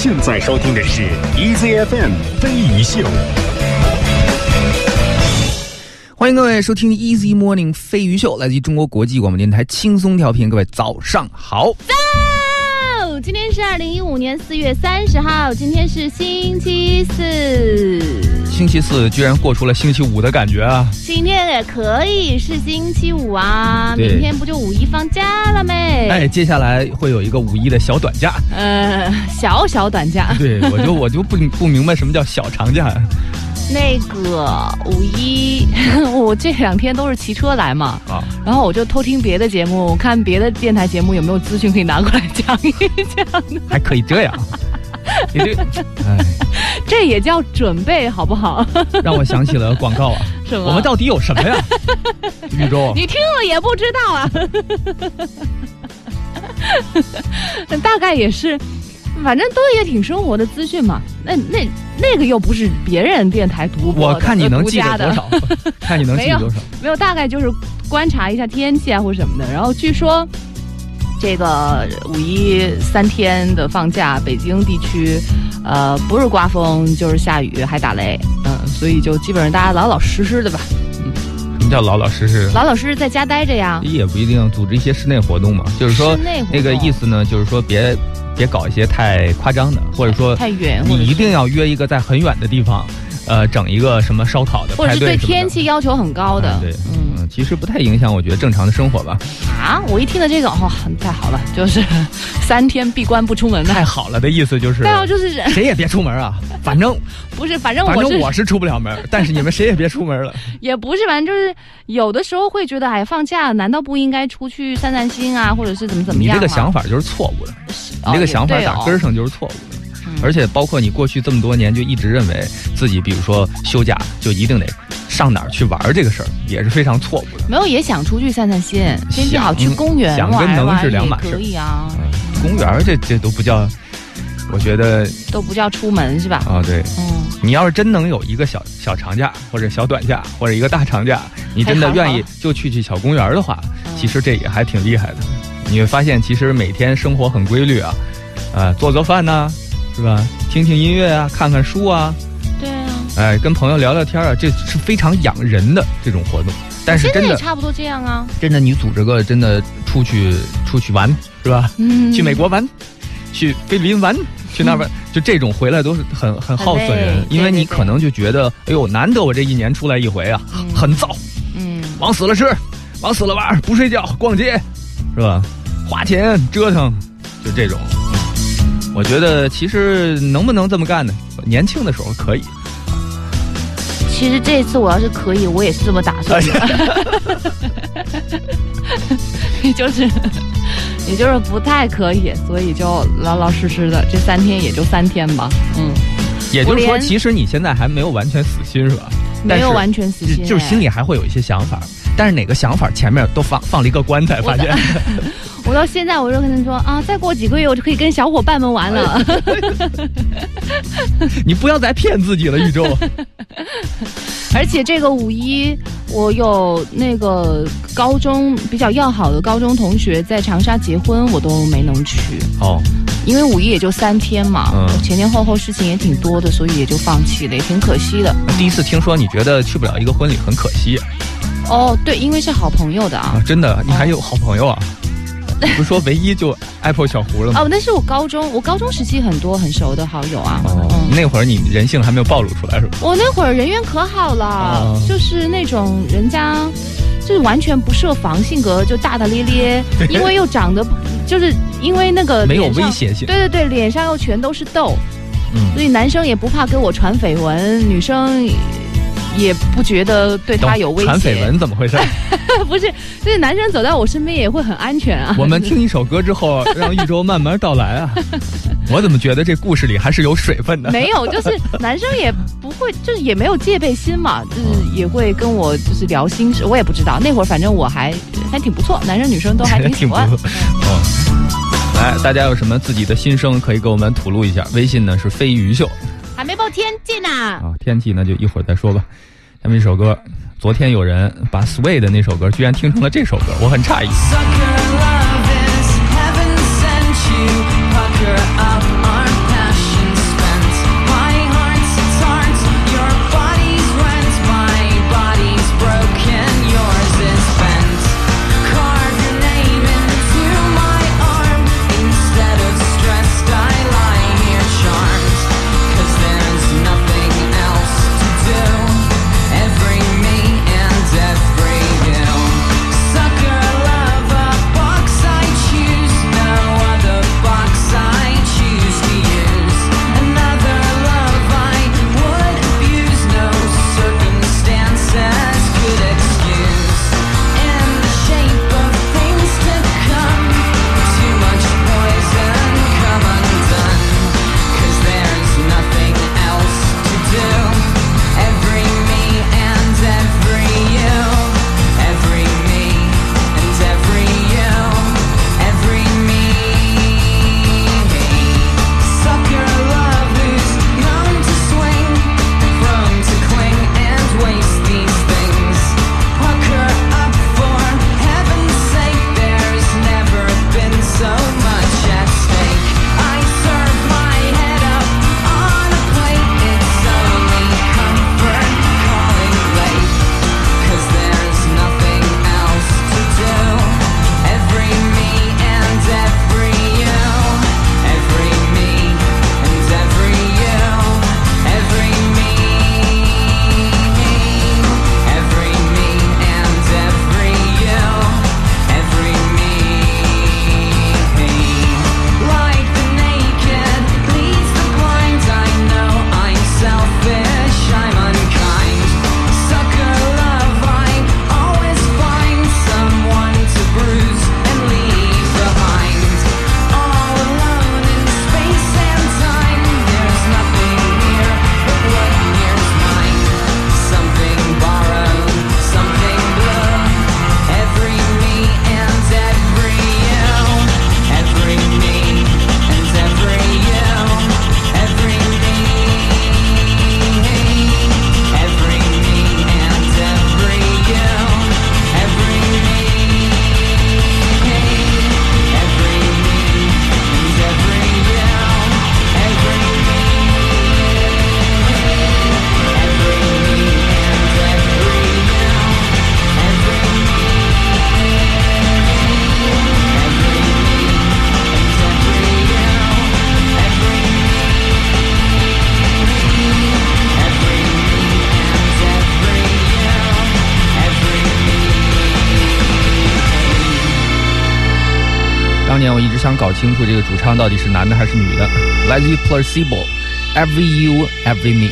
现在收听的是 EZFM 飞鱼秀。欢迎各位收听 Easy Morning 飞鱼秀，来自于中国国际广播电台轻松调频。各位早上好，早！今天是二零一五年四月三十号，今天是星期四。星期四居然过出了星期五的感觉啊！今天也可以是星期五啊，对明天不就五一放假了没？哎，接下来会有一个五一的小短假。呃，小小短假。对，我就我就不不明白什么叫小长假。那个五一，我这两天都是骑车来嘛，啊，然后我就偷听别的节目，看别的电台节目有没有资讯可以拿过来讲一讲。还可以这样。你这，哎，这也叫准备好不好？让我想起了广告啊。什么？我们到底有什么呀？宇宙，你听了也不知道啊。大概也是，反正都也挺生活的资讯嘛。那那那个又不是别人电台独播看你能记得多少？看你能记得多少？没有，大概就是观察一下天气啊或什么的。然后据说这个五一三天的放假，北京地区呃不是刮风就是下雨还打雷，嗯，所以就基本上大家老老实实的吧，什么叫老老实实？老老实实在家待着呀。也不一定组织一些室内活动嘛，就是说那个意思呢，就是说别别搞一些太夸张的，或者说太远，你一定要约一个在很远的地方，呃，整一个什么烧烤的或者是对天气要求很高的啊，对，嗯嗯，其实不太影响我觉得正常的生活吧。啊，我一听到这个哦，很太好了，就是 三天闭关不出门的，太好了的意思就是对啊，就是谁也别出门啊，反正不是，反正反正我是出不了门，但是你们谁也别出门了。也不是，反正就是有的时候会觉得，哎，放假难道不应该出去散散心啊，或者是怎么怎么你样你？这个想法就是错误的，哦你这个想法打根儿上就是错误的。嗯而且包括你过去这么多年就一直认为自己，比如说休假就一定得上哪儿去玩儿这个事儿，也是非常错误的。没有也想出去散散心，天气好去公园想跟能玩一玩也是两码事可以啊，嗯公园儿这这都不叫，我觉得都不叫出门是吧？啊，对嗯，你要是真能有一个小小长假或者小短假或者一个大长假，你真的愿意就去去小公园儿的话，嗯其实这也还挺厉害的。你会发现，其实每天生活很规律啊，呃，做做饭呐、是吧？听听音乐啊，看看书啊，对啊。哎，跟朋友聊聊天啊，这是非常养人的这种活动。但是真的，也差不多这样啊，真的，你组织个真的出去出去玩是吧？嗯，去美国玩，去菲律宾玩，去那边、就这种回来都是很很耗损人因为你可能就觉得，哎呦，难得我这一年出来一回啊，嗯很燥，嗯，往死了吃，往死了玩，不睡觉，逛街，是吧？花钱折腾，就这种。我觉得其实能不能这么干呢？年轻的时候可以，其实这次我要是可以，我也是这么打算的，也 就是也就是不太可以，所以就老老实实的这三天也就三天吧，嗯，也就是说，其实你现在还没有完全死心，是吧？没有完全死心、就就是心里，里还会有一些想法，但是哪个想法前面都放 放了一个棺材，发现。我到现在我就跟他说啊，再过几个月我就可以跟小伙伴们玩了，你不要再骗自己了，宇宙。而且这个五一我有那个高中比较要好的高中同学在长沙结婚，我都没能去。哦，因为五一也就三天嘛，嗯前前后后事情也挺多的，所以也就放弃了，也挺可惜的。第一次听说你觉得去不了一个婚礼很可惜哦，对，因为是好朋友的啊啊。？真的，你还有好朋友啊？不是说唯一就 Apple 小胡了吗？哦，那是我高中，我高中时期很多很熟的好友啊。哦，嗯，那会儿你人性还没有暴露出来是吧？我那会儿人缘可好了，哦就是那种人家就是完全不设防，性格就大大咧咧，因为又长得就是因为那个没有威胁性。对对对，脸上又全都是痘，嗯，所以男生也不怕跟我传绯闻，女生也不觉得对他有威胁。传绯闻怎么回事？不是，就是男生走在我身边也会很安全啊。我们听一首歌之后，让一周慢慢道来啊。我怎么觉得这故事里还是有水分的？没有，就是 男生也不会，就是也没有戒备心嘛，就是也会跟我就是聊心事，我也不知道那会儿，反正我还还挺不错，男生女生都还挺不欢。错。哦，来，大家有什么自己的心声可以给我们吐露一下？微信呢是飞鱼秀还没报天气呢。啊，天气那就一会儿再说吧。下面一首歌，昨天有人把 Sway 的那首歌居然听成了这首歌，我很诧异。清楚这个主唱到底是男的还是女的。来自于 Placebo，Every You Every Me。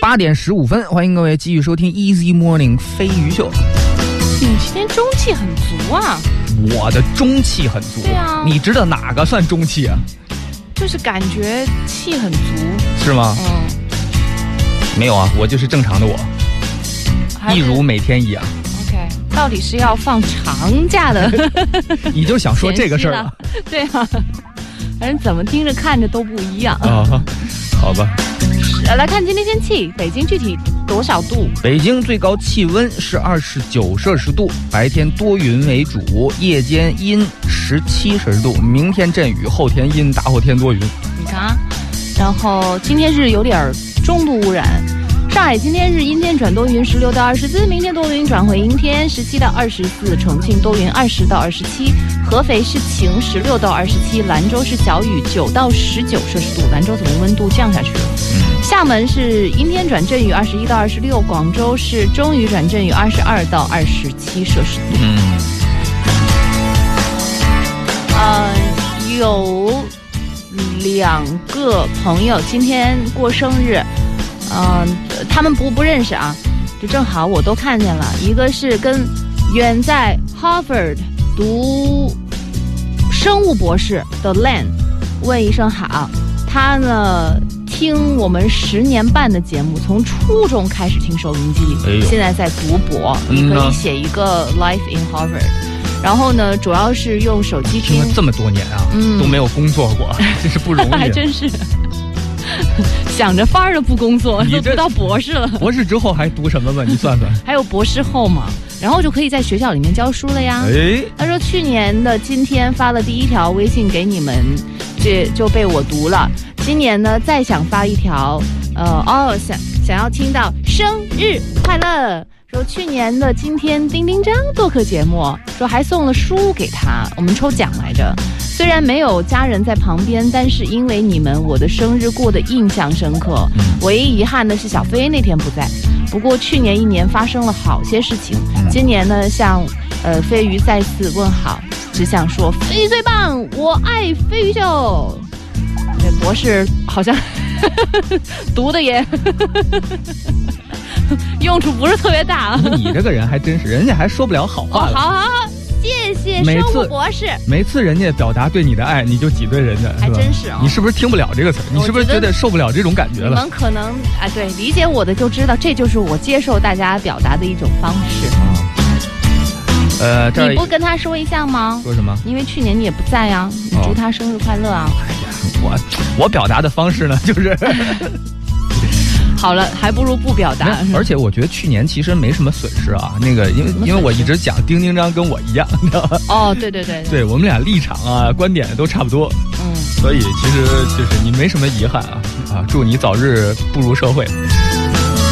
八点十五分，欢迎各位继续收听 Easy Morning 飞鱼秀。你今天中气很足啊，我的中气很足，对啊你知道哪个算中气啊？就是感觉气很足。是吗？嗯，没有啊，我就是正常的我，一如每天一样。到底是要放长假的 你就想说这个事儿了？对啊，反正怎么听着看着都不一样。啊？好吧。呃来看今天天气，北京具体多少度？北京最高气温是二十九摄氏度，白天多云为主，夜间阴十七摄氏度。明天阵雨，后天阴，大后天多云。你看啊，然后今天是有点儿中度污染。上海今天是阴天转多云，十六到二十四；明天多云转回阴天，十七到二十四；重庆多云，二十到二十七；合肥是晴，十六到二十七；兰州是小雨，九到十九摄氏度。兰州怎么温度降下去了？厦门是阴天转阵雨，二十一到二十六；广州是中雨转阵雨，二十二到二十七摄氏度。嗯，呃，有两个朋友今天过生日，嗯、他们不不认识啊，就正好我都看见了。一个是跟远在 Harvard 读生物博士的 Len 问一声好，他呢听我们十年半的节目，从初中开始听收音机，哎现在在读博，嗯你可以写一个 Life in Harvard。然后呢，主要是用手机听这么多年啊，嗯都没有工作过，真是不容易。还真是 想着法儿的不工作，你都读到博士了，博士之后还读什么吧？你算算。还有博士后嘛，然后就可以在学校里面教书了呀。哎，他说去年的今天发了第一条微信给你们，这就被我读了。今年呢，再想发一条，呃，哦，想想要听到生日快乐。说去年的今天，丁丁张做客节目，说还送了书给他，我们抽奖来着。虽然没有家人在旁边，但是因为你们，我的生日过得印象深刻。唯一遗憾的是小飞那天不在。不过去年一年发生了好些事情，今年呢，向呃飞鱼再次问好，只想说飞鱼最棒，我爱飞鱼秀。这博士好像 读的也用处不是特别大啊。你这个人还真是，人家还说不了好哦，话了。好好好，谢谢生物博士。每次人家表达对你的爱，你就挤兑人家，还真是哦你是不是听不了这个词？你是不是觉得受不了这种感觉了？你们可能啊，对理解我的就知道，这就是我接受大家表达的一种方式。呃，这你不跟他说一下吗？说什么？因为去年你也不在啊，祝他生日快乐啊！哎呀我我表达的方式呢，就是，好了，还不如不表达。而且我觉得去年其实没什么损失啊。那个，因为因为我一直讲丁丁张跟我一样，你知道吧？哦，对对对，对我们俩立场啊、观点都差不多，嗯，所以其实就是你没什么遗憾啊啊！祝你早日步入社会。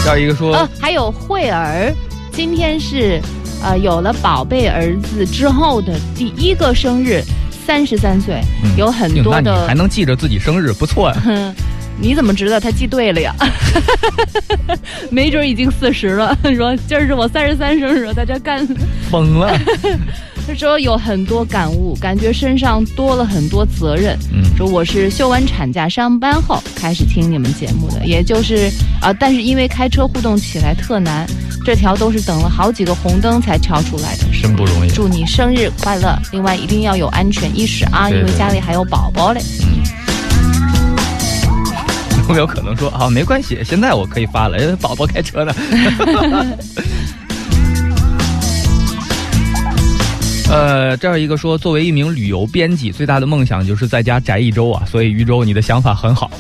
这儿一个说，呃，还有慧儿，今天是呃有了宝贝儿子之后的第一个生日，三十三岁，嗯有很哟那你多的还能记着自己生日，不错呀、哼，你怎么知道他记对了呀？没准已经四十了。说今儿是我三十三生日，在这干。疯了。他说有很多感悟，感觉身上多了很多责任。嗯说我是休完产假上班后开始听你们节目的，也就是啊、但是因为开车互动起来特难，这条都是等了好几个红灯才敲出来的。真不容易祝你生日快乐！另外一定要有安全意识啊，对对因为家里还有宝宝嘞。有没有可能说啊，没关系，现在我可以发了，因为宝宝开车呢。呃，这儿一个说，作为一名旅游编辑，最大的梦想就是在家宅一周啊。所以于周，你的想法很好。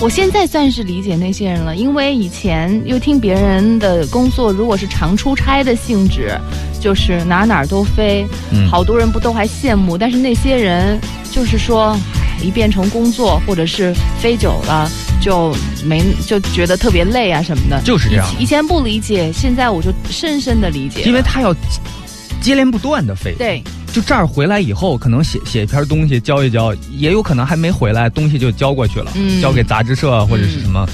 我现在算是理解那些人了，因为以前又听别人的工作，如果是常出差的性质，就是哪哪儿都飞，嗯好多人不都还羡慕，但是那些人就是说，唉，一变成工作或者是飞久了，就没就觉得特别累啊什么的。就是这样以以前不理解，现在我就深深的理解，因为他要接连不断的飞。对就这儿回来以后，可能写写一篇东西交一交，也有可能还没回来，东西就交过去了，嗯交给杂志社或者是什么，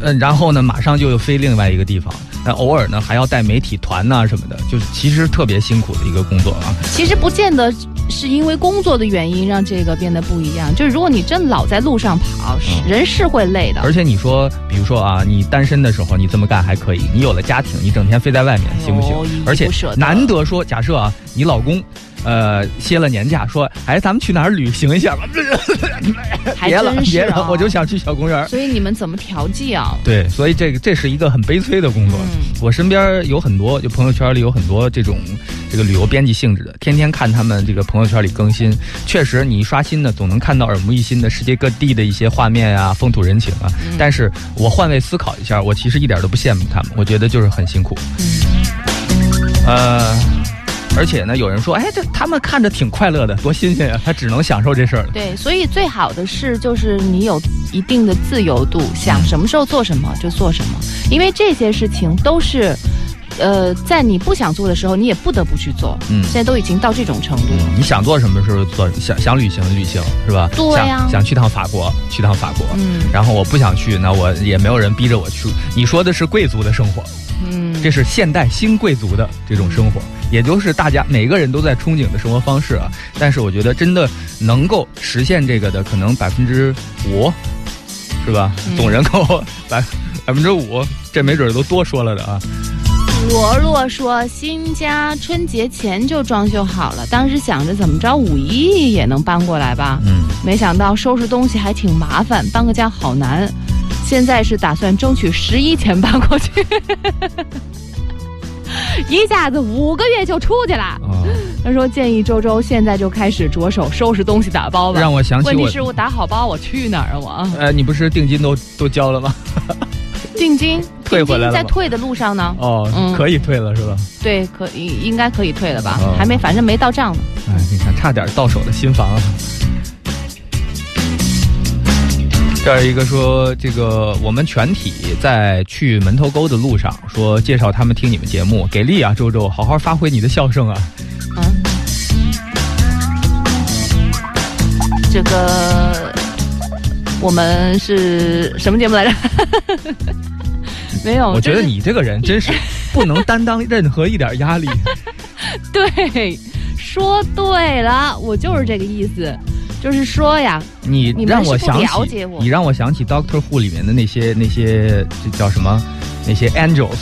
嗯、然后呢，马上就飞另外一个地方。那偶尔呢还要带媒体团呐、什么的，就是其实特别辛苦的一个工作啊。其实不见得是因为工作的原因让这个变得不一样，就是如果你真老在路上跑，人是会累的。而且你说，比如说啊，你单身的时候你这么干还可以，你有了家庭，你整天飞在外面行不行？而且难得说，假设啊，你老公。呃，歇了年假，说，哎，咱们去哪儿旅行一下吧？别了，别了，啊我就想去小公园。所以你们怎么调剂啊？对，所以这个这是一个很悲催的工作。嗯我身边有很多，就朋友圈里有很多这种这个旅游编辑性质的，天天看他们这个朋友圈里更新。确实，你一刷新呢，总能看到耳目一新的世界各地的一些画面啊、风土人情啊。嗯但是我换位思考一下，我其实一点都不羡慕他们，我觉得就是很辛苦。嗯呃。而且呢，有人说，哎，这他们看着挺快乐的，多新鲜呀！他只能享受这事儿。对，所以最好的是就是你有一定的自由度，想什么时候做什么就做什么，因为这些事情都是，呃，在你不想做的时候，你也不得不去做。嗯现在都已经到这种程度了。你想做什么时候做，想想旅行旅行是吧？对呀想想去趟法国，去趟法国。嗯然后我不想去，那我也没有人逼着我去。你说的是贵族的生活，嗯，这是现代新贵族的这种生活，也就是大家每个人都在憧憬的生活方式啊。但是我觉得真的能够实现这个的，可能百分之五，是吧？嗯总人口 百百分之五，这没准儿都多说了的啊。罗罗说新家春节前就装修好了，当时想着怎么着五一也能搬过来吧，嗯，没想到收拾东西还挺麻烦，搬个家好难。现在是打算争取十一前搬过去，一下子五个月就出去了。啊，他说建议周周现在就开始着手收拾东西打包吧。让我想起我问题是我打好包，我去哪儿啊？我呃，你不是定金都都交了吗？定金退回来了吗在退的路上呢。哦，嗯可以退了是吧？对，可以应该可以退了吧？哦还没，反正没到账呢。哎，你看，差点到手的新房啊。这儿一个说，这个我们全体在去门头沟的路上，说介绍他们听你们节目，给力啊，周周，好好发挥你的笑声啊。嗯，这个我们是什么节目来着？没有，我觉得你这个人真是不能担当任何一点压力。对，说对了，我就是这个意思，就是说呀，你让我想起了解，我你让我想起 Doctor Who 里面的那些那些这叫什么？那些 angels，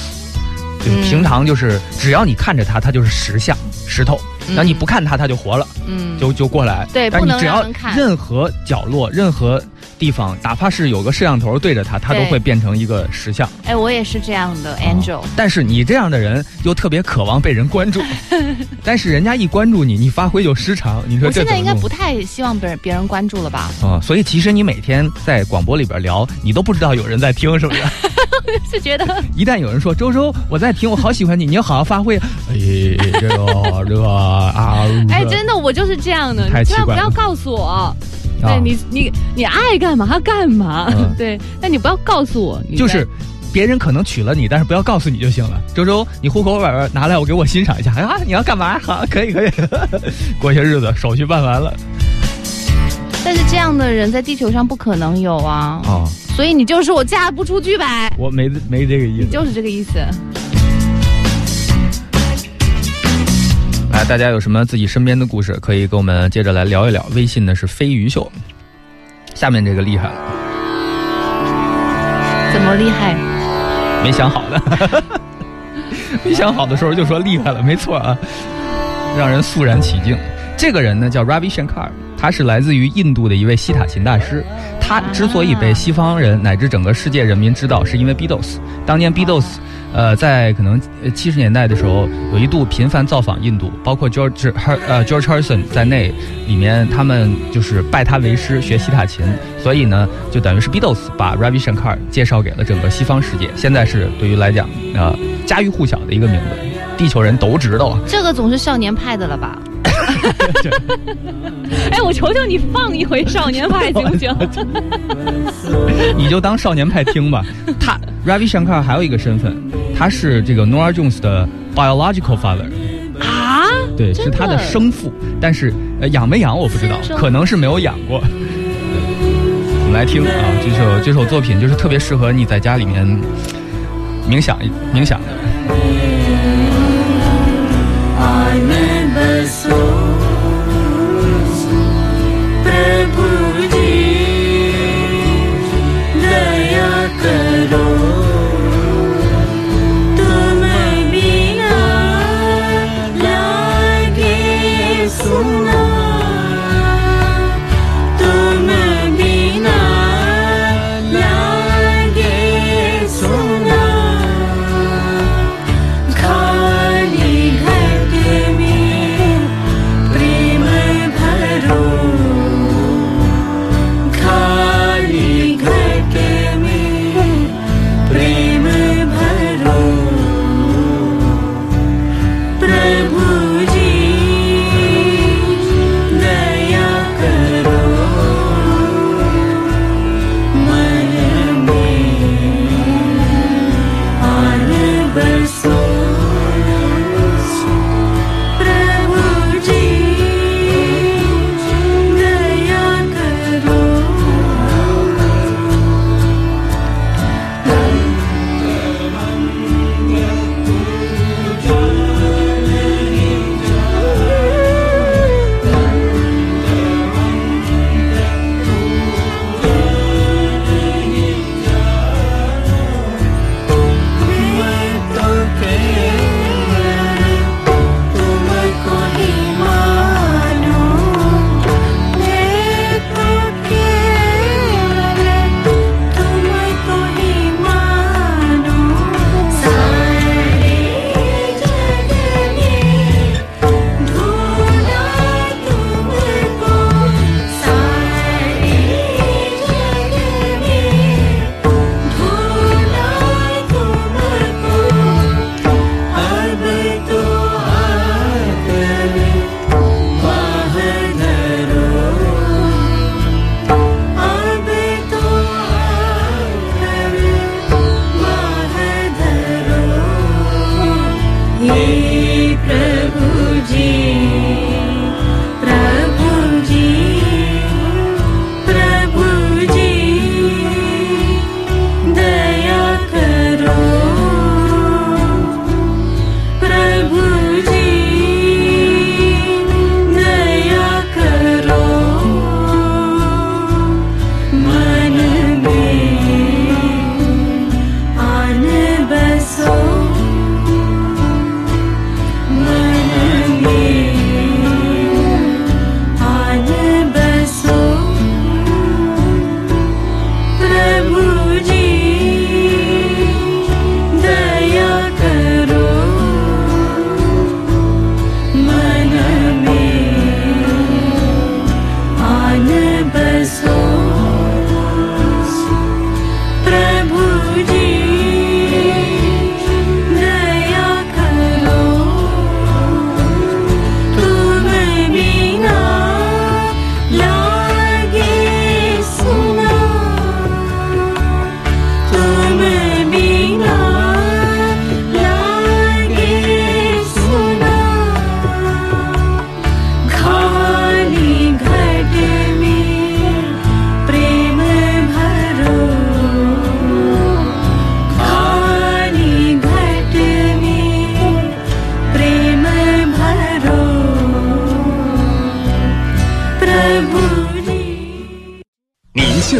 就平常就是只要你看着他，他就是石像石头；嗯那、你不看它，它就活了，嗯，就就过来。对不能但你只要任何角落、任何地方，哪怕是有个摄像头对着它，它都会变成一个石像。哎，我也是这样的，Angel。但是你这样的人又特别渴望被人关注，但是人家一关注你，你发挥就失常。你说我现在应该不太希望别人别人关注了吧？啊、所以其实你每天在广播里边聊，你都不知道有人在听，是不是？是觉得一旦有人说周周我在听，我好喜欢你，你要好好发挥。哎，这个 这个啊，哎，真的，我就是这样的，太你千万不要告诉我。啊对你，你你爱干嘛干嘛，嗯 对，但你不要告诉我，你就是。别人可能娶了你，但是不要告诉你就行了。周周，你户口本拿来，我给我欣赏一下。啊，你要干嘛？好，可以可以。过些日子手续办完了。但是这样的人在地球上不可能有啊，哦，所以你就是我嫁不出去呗，我没没这个意思。你就是这个意思。来，大家有什么自己身边的故事，可以跟我们接着来聊一聊。微信呢是飞鱼秀。下面这个厉害了，怎么厉害？没想好的，没想好的时候就说厉害了，没错啊，让人肃然起敬。这个人呢叫 Ravi Shankar，他是来自于印度的一位西塔琴大师。他之所以被西方人乃至整个世界人民知道，是因为 Beatles。当年 Beatles，呃，在可能七十年代的时候，有一度频繁造访印度，包括 George Har 呃 George Harrison 在内，里面他们就是拜他为师学西塔琴，所以呢，就等于是 Beatles 把 Ravi Shankar 介绍给了整个西方世界。现在是对于来讲，呃，家喻户晓的一个名字，地球人都知道啊。这个总是少年派的了吧？哎，我求求你放一回少年派行不行？你就当少年派听吧。他 Ravi Shankar 还有一个身份，他是这个 Nora Jones 的 biological father，啊？对，是他的生父，但是呃养没养我不知道可能是没有养过。对我们来听啊，这首这首作品就是特别适合你在家里面冥想冥想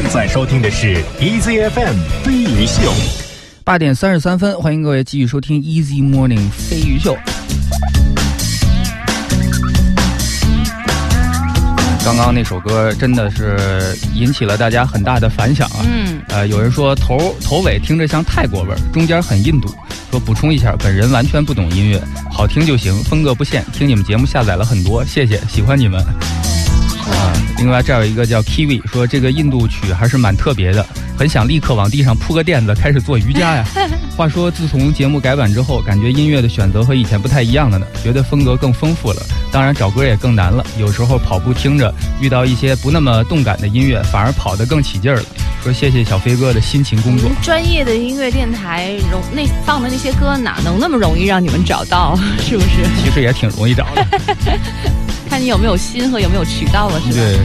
在收听的是 EZFM 飞鱼秀。八点三十三分，欢迎各位继续收听 Easy Morning 飞鱼秀。刚刚那首歌真的是引起了大家很大的反响啊！嗯，呃，有人说头头尾听着像泰国味儿，中间很印度。说补充一下，本人完全不懂音乐，好听就行，风格不限。听你们节目下载了很多，谢谢，喜欢你们。啊，另外这儿有一个叫 Kiwi 说这个印度曲还是蛮特别的，很想立刻往地上铺个垫子开始做瑜伽呀。话说自从节目改版之后，感觉音乐的选择和以前不太一样了呢，觉得风格更丰富了，当然找歌也更难了。有时候跑步听着遇到一些不那么动感的音乐，反而跑得更起劲儿了。说谢谢小飞哥的辛勤工作。专业的音乐电台容那放的那些歌哪能那么容易让你们找到？是不是？其实也挺容易找的。看你有没有心和有没有渠道了，是吧？对。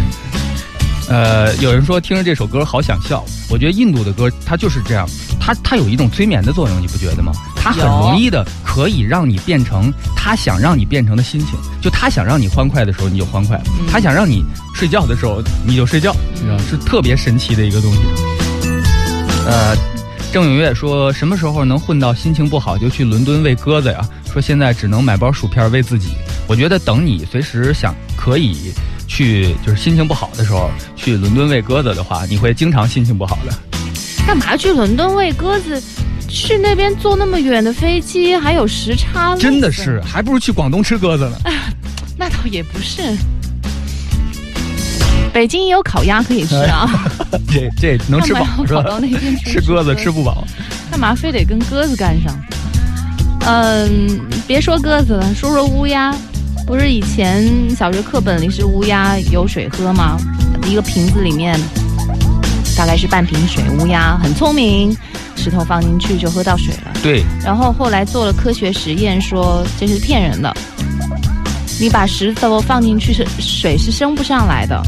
呃，有人说听着这首歌好想笑，我觉得印度的歌它就是这样，它它有一种催眠的作用，你不觉得吗？它很容易的可以让你变成他想让你变成的心情。就他想让你欢快的时候，你就欢快；嗯他想让你睡觉的时候，你就睡觉，你知道是特别神奇的一个东西。呃，郑永月说，什么时候能混到心情不好就去伦敦喂鸽子呀？说现在只能买包薯片喂自己。我觉得等你随时想可以去，就是心情不好的时候去伦敦喂鸽子的话，你会经常心情不好的。干嘛去伦敦喂鸽子？去那边坐那么远的飞机，还有时差，真的是，还不如去广东吃鸽子呢。那倒也不是。北京也有烤鸭可以吃啊，这这能吃饱是吧？跑到那边去吃鸽子吃不饱。干嘛非得跟鸽子干上？嗯，别说鸽子了，说说乌鸦。不是以前小学课本里是乌鸦有水喝吗？一个瓶子里面大概是半瓶水，乌鸦很聪明，石头放进去就喝到水了。对，然后后来做了科学实验，说这是骗人的。你把石头放进去是水是升不上来的，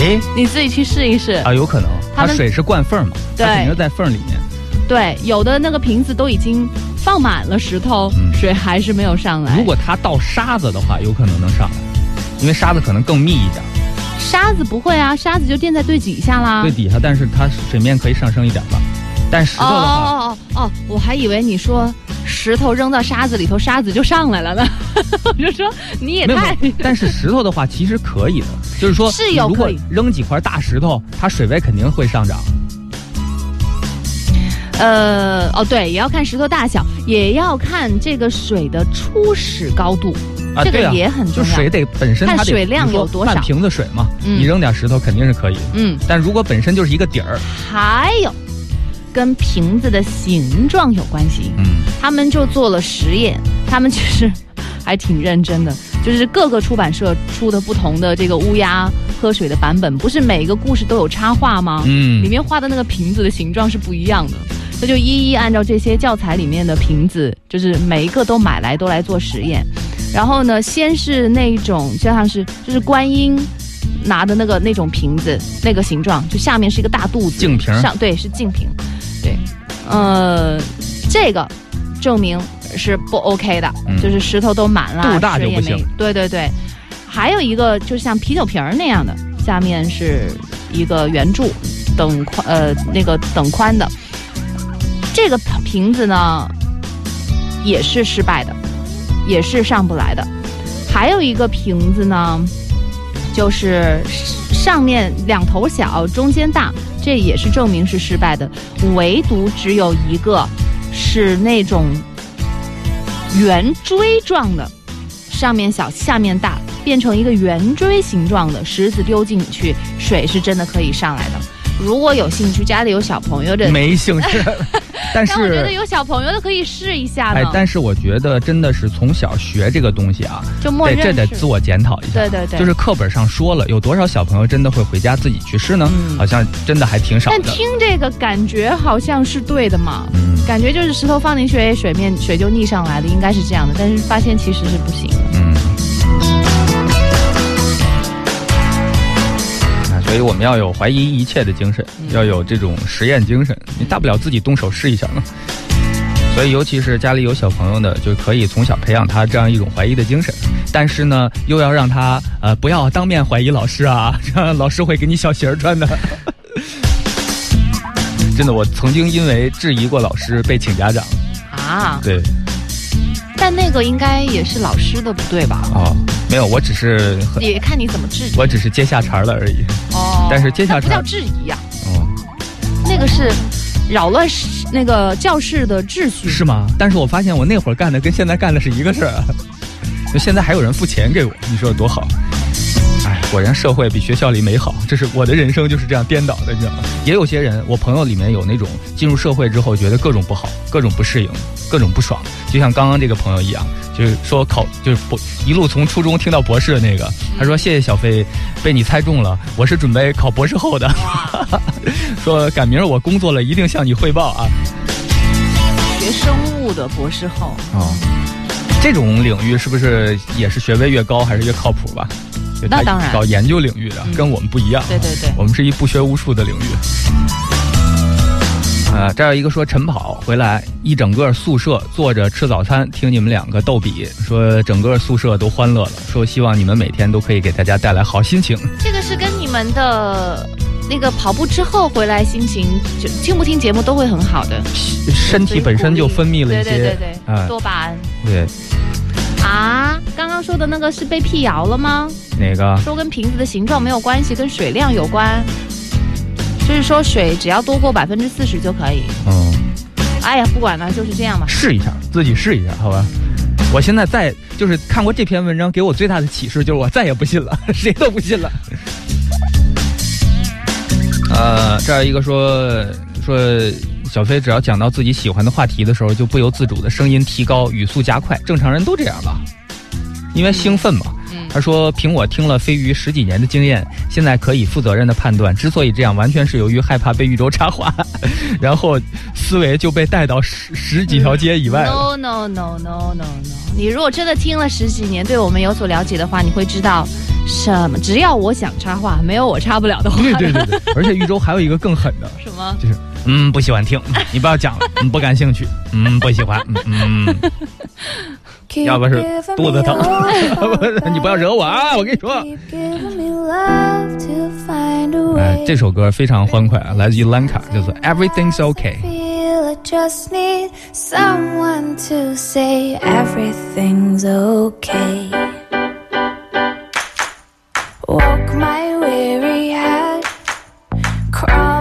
哎你自己去试一试。啊，有可能，它水是灌缝嘛，它对肯定在缝里面。对，有的那个瓶子都已经放满了石头，嗯水还是没有上来。如果它倒沙子的话，有可能能上来，因为沙子可能更密一点，沙子不会啊，沙子就垫在最底下啦。最底下，但是它水面可以上升一点吧。但石头哦的话，哦哦哦，我还以为你说石头扔到沙子里头，沙子就上来了呢。我就说你也太但是石头的话其实可以的，就是说，是有如果可以扔几块大石头，它水位肯定会上涨。呃哦对，也要看石头大小，也要看这个水的初始高度，啊，这个也很重要。就水得本身它水量有多少半瓶子水嘛，嗯你扔点石头肯定是可以。嗯，但如果本身就是一个底儿，还有跟瓶子的形状有关系。嗯，他们就做了实验，他们其实还挺认真的，就是各个出版社出的不同的这个乌鸦喝水的版本，不是每一个故事都有插画吗？嗯里面画的那个瓶子的形状是不一样的，他就一一按照这些教材里面的瓶子，就是每一个都买来都来做实验。然后呢，先是那一种就像是就是观音拿的那个那种瓶子那个形状，就下面是一个大肚子，净瓶上对是净瓶，对，呃，这个证明是不 OK 的，嗯。就是石头都满了，肚大就不行。对对对，还有一个就像啤酒瓶儿那样的，下面是一个圆柱，等宽呃那个等宽的，这个瓶子呢也是失败的，也是上不来的。还有一个瓶子呢，就是上面两头小，中间大，这也是证明是失败的。唯独只有一个是那种圆锥状的，上面小，下面大，变成一个圆锥形状的石子丢进去，水是真的可以上来的。如果有兴趣，家里有小朋友的，没兴趣。但但我觉得，有小朋友的可以试一下呢，，哎但是我觉得真的是从小学这个东西啊，就默得认这得自我检讨一下。对对对，就是课本上说了，有多少小朋友真的会回家自己去试呢？嗯好像真的还挺少的但。听这个感觉好像是对的嘛，嗯感觉就是石头放进去，哎水面水就逆上来了，应该是这样的。但是发现其实是不行的。嗯。所以我们要有怀疑一切的精神，嗯要有这种实验精神。你大不了自己动手试一下嘛。所以，尤其是家里有小朋友的，就可以从小培养他这样一种怀疑的精神。但是呢，又要让他呃不要当面怀疑老师啊，这样老师会给你小鞋儿穿的。真的，我曾经因为质疑过老师被请家长。啊，对，但那个应该也是老师的不对吧？哦，没有，我只是，也看你怎么质疑。我只是接下茬儿了而已。哦，但是接下茬不叫质疑呀、哦，那个是扰乱那个教室的秩序。是吗？但是我发现我那会儿干的跟现在干的是一个事儿啊。就现在还有人付钱给我，你说有多好？哎，果然社会比学校里美好，这是我的人生就是这样颠倒的，你知道吗？也有些人，我朋友里面有那种进入社会之后觉得各种不好，各种不适应，各种不爽，就像刚刚这个朋友一样，就是说考就是博一路从初中听到博士的那个，他说谢谢小飞，被你猜中了，我是准备考博士后的，说赶明儿我工作了一定向你汇报啊。学生物的博士后，哦，这种领域是不是也是学位越高还是越靠谱吧？那当然搞研究领域的、嗯跟我们不一样。对对对我们是一不学无术的领域。呃，这儿有一个说晨跑回来，一整个宿舍坐着吃早餐，听你们两个逗比，说整个宿舍都欢乐了，说希望你们每天都可以给大家带来好心情。这个是跟你们的那个跑步之后回来心情，就听不听节目都会很好的。身体本身就分泌了一些，对对对对，啊多巴胺对，啊。刚刚说的那个是被辟谣了吗？哪个？说跟瓶子的形状没有关系，跟水量有关。就是说水只要多过百分之四十就可以。嗯，哎呀，不管了，就是这样吧。试一下，自己试一下，好吧。我现在再就是看过这篇文章，给我最大的启示就是我再也不信了，谁都不信了。呃，这儿一个说说小飞，只要讲到自己喜欢的话题的时候，就不由自主的声音提高，语速加快，正常人都这样吧？因为兴奋嘛。嗯他说：“凭我听了飞鱼十几年的经验，现在可以负责任的判断，之所以这样，完全是由于害怕被豫州插话，然后思维就被带到十十几条街以外了。No no no no no no！你如果真的听了十几年，对我们有所了解的话，你会知道，什么只要我想插话，没有我插不了的话。对对对对，而且豫州还有一个更狠的，什么？就是嗯不喜欢听，你不要讲了，嗯不感兴趣，嗯不喜欢，嗯嗯，要不是肚子疼，你不要惹我啊！我跟你说，哎，这首歌非常欢快啊，来自于兰卡，叫做 Everything's Okay。feel I just need someone to say everything's okay. Woke my weary head, crawled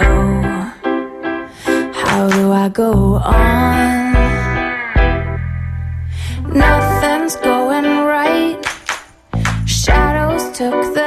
Oh, how do I go on? Nothing's going right. Shadows took the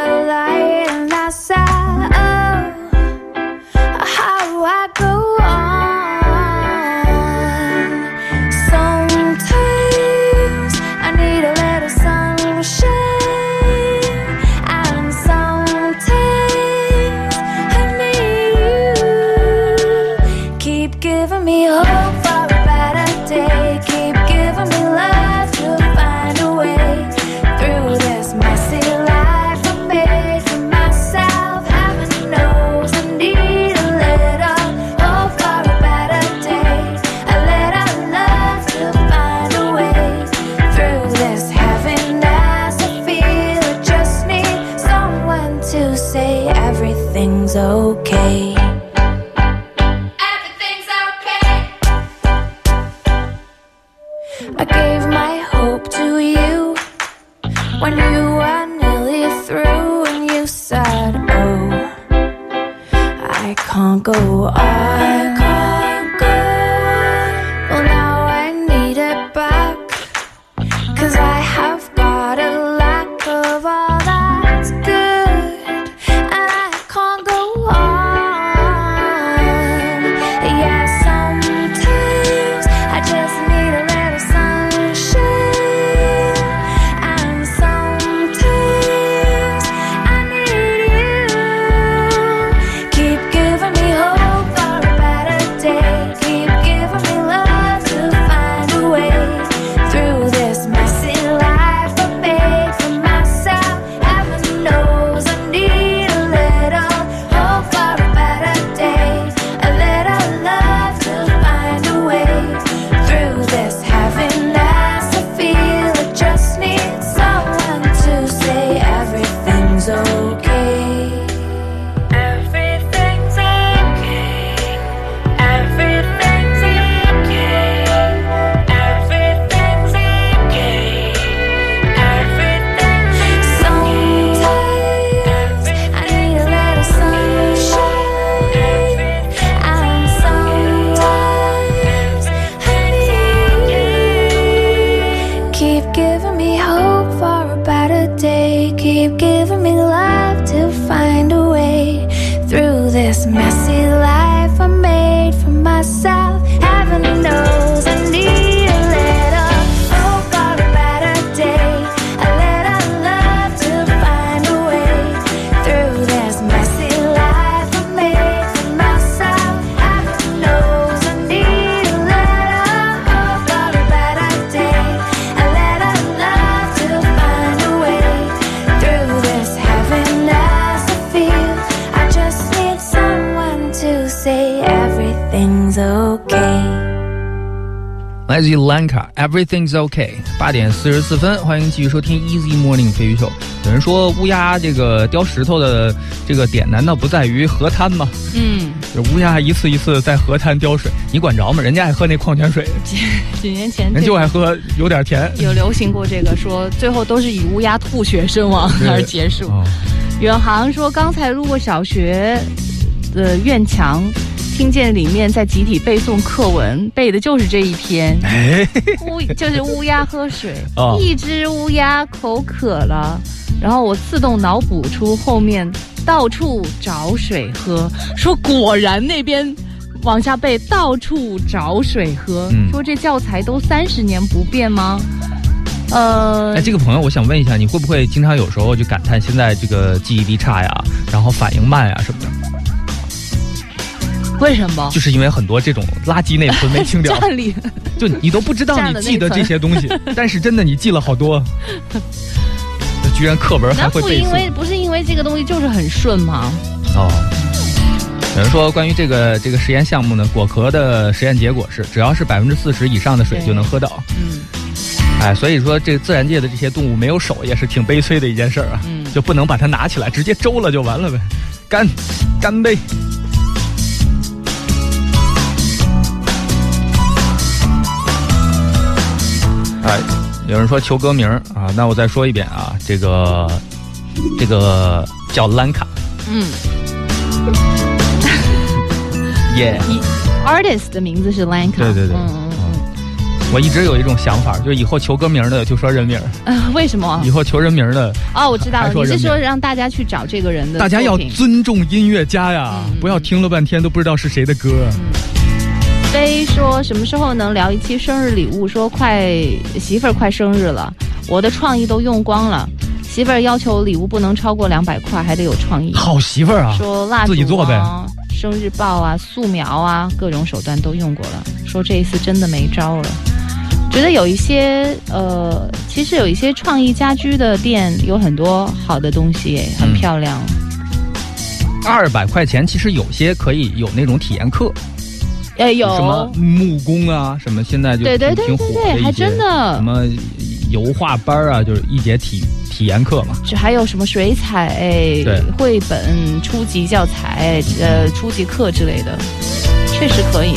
Lanka，Everything's OK。八点四十四分，欢迎继续收听 Easy Morning 飞鱼秀。有人说乌鸦这个叼石头的这个点，难道不在于河滩吗？嗯，这乌鸦一次一次在河滩叼水，你管着吗？人家爱喝那矿泉水，几年前人就爱喝有点甜。有流行过这个，说最后都是以乌鸦吐血身亡而结束。哦远航说，刚才路过小学的院墙，听见里面在集体背诵课文，背的就是这一篇。哎，乌就是乌鸦喝水，哦一只乌鸦口渴了，然后我自动脑补出后面到处找水喝，说果然那边。往下背，到处找水喝。嗯说这教材都三十年不变吗？呃哎，，这个朋友，我想问一下，你会不会经常有时候就感叹现在这个记忆力差呀，然后反应慢呀什么的？为什么？就是因为很多这种垃圾内存没清掉，就你都不知道你记的了内存这些东西，但是真的你记了好多，居然课文还会背诵因为不是因为这个东西就是很顺吗？哦。有人说，关于这个这个实验项目呢，果壳的实验结果是，只要是百分之四十以上的水就能喝到。嗯哎，所以说这个自然界的这些动物没有手也是挺悲催的一件事儿啊，嗯就不能把它拿起来直接周了就完了呗，干干杯！哎，有人说求歌名啊，那我再说一遍啊，这个这个叫兰卡，嗯耶、，artist 的名字是 Lanka。对对对嗯嗯我一直有一种想法，就是以后求歌名的就说人名为什么以？后求人名的哦，我知道了，你是说让大家去找这个人的大家要品尊重音乐家呀，嗯不要听了半天都不知道是谁的歌。飞说什么时候能聊一期生日礼物？说快媳妇儿快生日了，我的创意都用光了。媳妇儿要求礼物不能超过两百块，还得有创意。好媳妇儿啊，说蜡烛自己做呗啊、生日报啊、素描啊，各种手段都用过了。说这一次真的没招了。觉得有一些呃，其实有一些创意家居的店有很多好的东西，很嗯漂亮。二百块钱其实有些可以有那种体验课，呃，有什么木工啊，什么现在就对对对对对，还真的什么油画班啊，就是一节体体验课嘛。这还有什么水彩、对绘本、初级教材、呃初级课之类的，确实可以。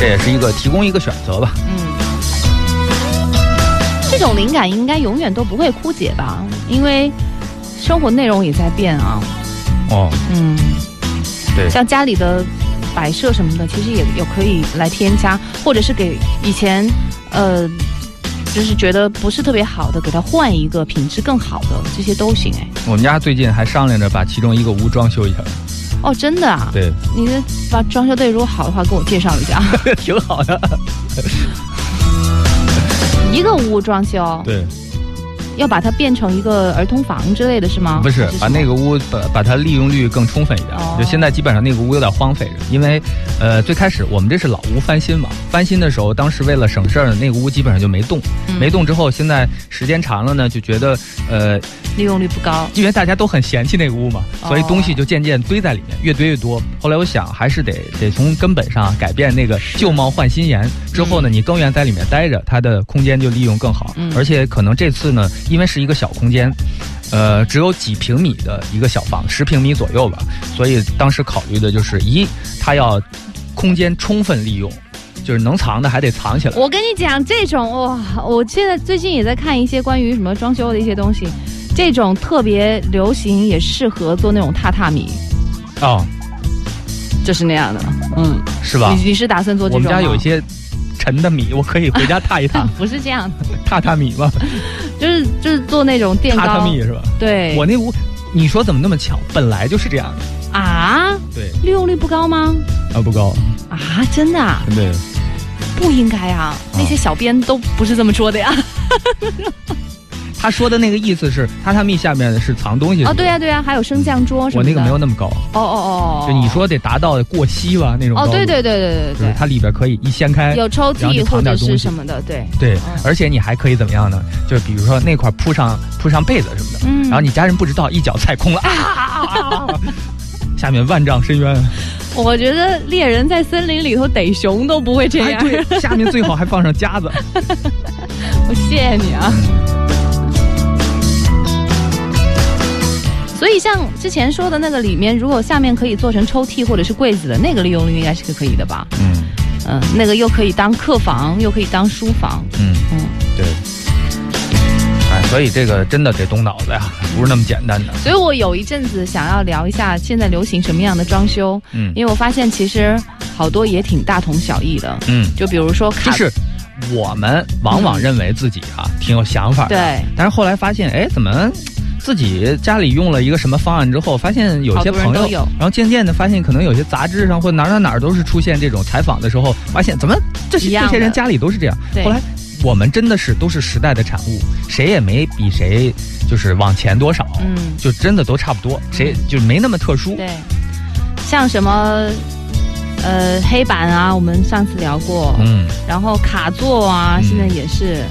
这也是一个提供一个选择吧。嗯，这种灵感应该永远都不会枯竭吧？因为生活内容也在变啊。哦，嗯，对像家里的摆设什么的，其实也有可以来添加，或者是给以前呃。就是觉得不是特别好的，给它换一个品质更好的，这些都行哎。我们家最近还商量着把其中一个屋装修一下，哦，真的啊？对，你的把装修队如果好的话，给我介绍一下。挺好的。一个屋装修，对，要把它变成一个儿童房之类的是吗？不是把那个屋把把它利用率更充分一点。哦就现在基本上那个屋有点荒废着，因为呃最开始我们这是老屋翻新嘛，翻新的时候当时为了省事儿，那个屋基本上就没动，嗯没动之后，现在时间长了呢，就觉得呃利用率不高。因为大家都很嫌弃那个屋嘛，哦所以东西就渐渐堆在里面，越堆越多。后来我想，还是得得从根本上改变那个旧貌换新颜。之后呢，你更愿在里面待着，它的空间就利用更好。嗯而且可能这次呢，因为是一个小空间，呃，只有几平米的一个小房，十平米左右吧，所以当时考虑的就是，一，它要空间充分利用，就是能藏的还得藏起来。我跟你讲，这种哇，我现在最近也在看一些关于什么装修的一些东西，这种特别流行，也适合做那种榻榻米，哦，就是那样的。嗯，是吧？你你是打算做这我种吗。们家有一些沉的米，我可以回家踏一踏 不是这样的，榻榻米吗？就是就是做那种垫榻高。榻米是吧？对，我那屋，你说怎么那么巧？本来就是这样的。啊，对，利用率不高吗？啊不高，啊，真的啊，对。不应该啊，那些小编都不是这么说的呀。他说的那个意思是，榻榻米下面是藏东西。哦，对呀、对呀、还有升降桌什么的。我那个没有那么高，哦哦哦，就你说得达到过膝吧那种高哦，度。对对对对对就是它里边可以一掀开。有抽然后就屉或者藏点东西是什么的，对。对嗯，而且你还可以怎么样呢？就是比如说那块铺上铺上被子什么的，嗯然后你家人不知道，一脚踩空了啊啊啊啊啊！下面万丈深渊。我觉得猎人在森林里头逮熊都不会这哎，样。对，下面最好还放上夹子。我谢谢你啊。所以像之前说的那个里面，如果下面可以做成抽屉或者是柜子的那个利用率应该是可以的吧？嗯嗯，那个又可以当客房，又可以当书房。嗯嗯，对。哎，所以这个真的得动脑子呀，不是那么简单的。所以我有一阵子想要聊一下现在流行什么样的装修，嗯因为我发现其实好多也挺大同小异的。嗯，就比如说卡，就是我们往往认为自己啊、挺有想法的，对，但是后来发现，哎，怎么自己家里用了一个什么方案之后，发现有些朋友，有。然后渐渐的发现，可能有些杂志上或哪儿哪哪儿都是出现这种采访的时候，发现怎么这些这些人家里都是这样。后来我们真的是都是时代的产物，谁也没比谁就是往前多少，嗯，就真的都差不多，谁就没那么特殊。对，像什么呃黑板啊，我们上次聊过，嗯，然后卡座啊，嗯。现在也是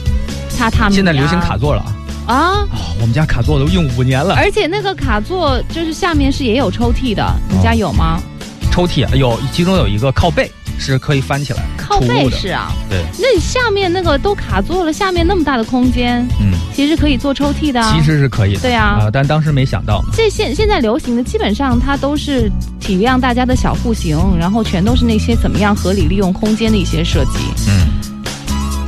榻榻米、啊，现在流行卡座了。啊、啊。哦我们家卡座都用五年了。而且那个卡座就是下面是也有抽屉的，你家有吗？抽屉啊，有其中有一个靠背是可以翻起来靠背是啊，对，那你下面那个都卡座了，下面那么大的空间，嗯，其实可以做抽屉的、啊。其实是可以的，对啊但当时没想到。这现现在流行的基本上它都是体谅大家的小户型，然后全都是那些怎么样合理利用空间的一些设计，嗯，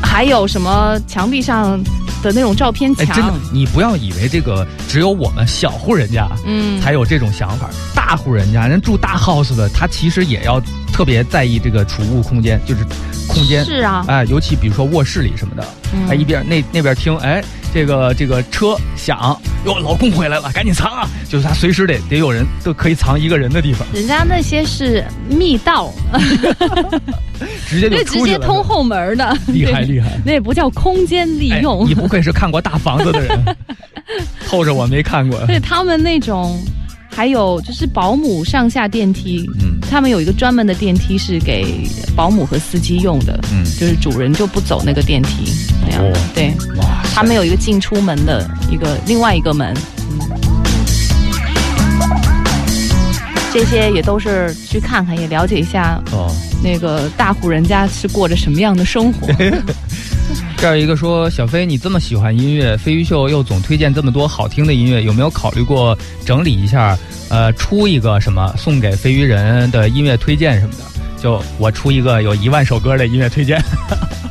还有什么墙壁上的那种照片哎，真的，，你不要以为这个只有我们小户人家嗯，才有这种想法，大户人家人住大 house 的，他其实也要特别在意这个储物空间，就是空间。是啊，哎，尤其比如说卧室里什么的，嗯。哎，一边那那边听，哎，这个这个车响，哟，老公回来了，赶紧藏啊！就是他随时得得有人都可以藏一个人的地方，人家那些是密道，直接就那直接通后门的，厉害厉害。那也不叫空间利哎用你，不愧是看过大房子的人，透着我没看过。对他们那种，还有就是保姆上下电梯，嗯他们有一个专门的电梯是给保姆和司机用的，嗯，就是主人就不走那个电梯那样。哦对，哇，他们有一个进出门的一个另外一个门。这些也都是去看看，也了解一下哦，那个大户人家是过着什么样的生活。这儿有一个说小飞，你这么喜欢音乐，飞鱼秀又总推荐这么多好听的音乐，有没有考虑过整理一下？呃，出一个什么送给飞鱼人的音乐推荐什么的？就我出一个有一万首歌的音乐推荐，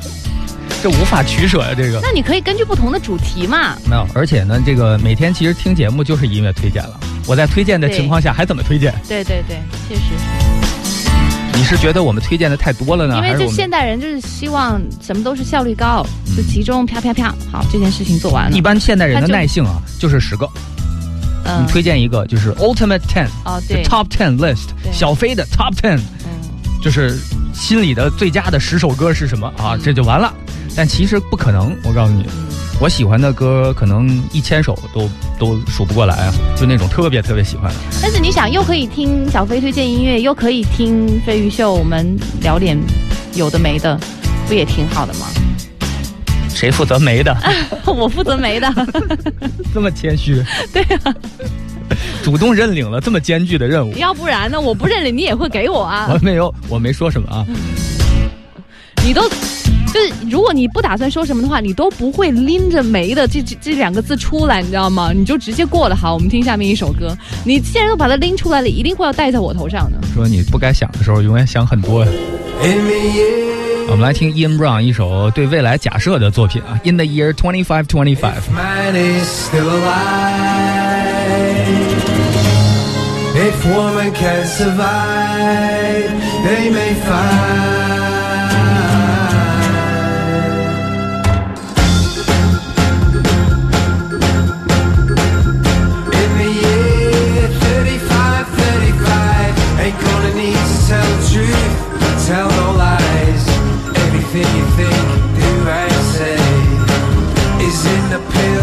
这无法取舍呀、这个那你可以根据不同的主题嘛，没有，而且呢，这个每天其实听节目就是音乐推荐了。我在推荐的情况下还怎么推荐？对对对，确实，你是觉得我们推荐的太多了呢，因为这现代人就是希望什么都是效率高，嗯就集中啪啪啪，好，这件事情做完了。一般现代人的耐性啊，就是十个。嗯你推荐一个就是 Ultimate Ten。哦对，Top Ten List，小飞的 Top Ten 嗯就是心里的最佳的十首歌是什么啊？嗯这就完了。但其实不可能，我告诉你，我喜欢的歌可能一千首都都数不过来啊，就那种特别特别喜欢的。但是你想，又可以听小飞推荐音乐，又可以听飞鱼秀，我们聊点有的没的，不也挺好的吗？谁负责没的？我负责没的，这么谦虚？对啊，主动认领了这么艰巨的任务。要不然呢？我不认领，你也会给我啊我。没有，我没说什么啊。你都就是，如果你不打算说什么的话，你都不会拎着没的这这这两个字出来，你知道吗？你就直接过了。好，我们听下面一首歌。你既然都把它拎出来了，一定会要戴在我头上的。说你不该想的时候，永远想很多呀。我们来听 Ian Brown 一首对未来假设的作品啊，《In the Year Twenty Five Twenty Five》。man is still alive. If woman can survive, they may find. Truth, tell no lies. Everything you think, do, and say is in the pill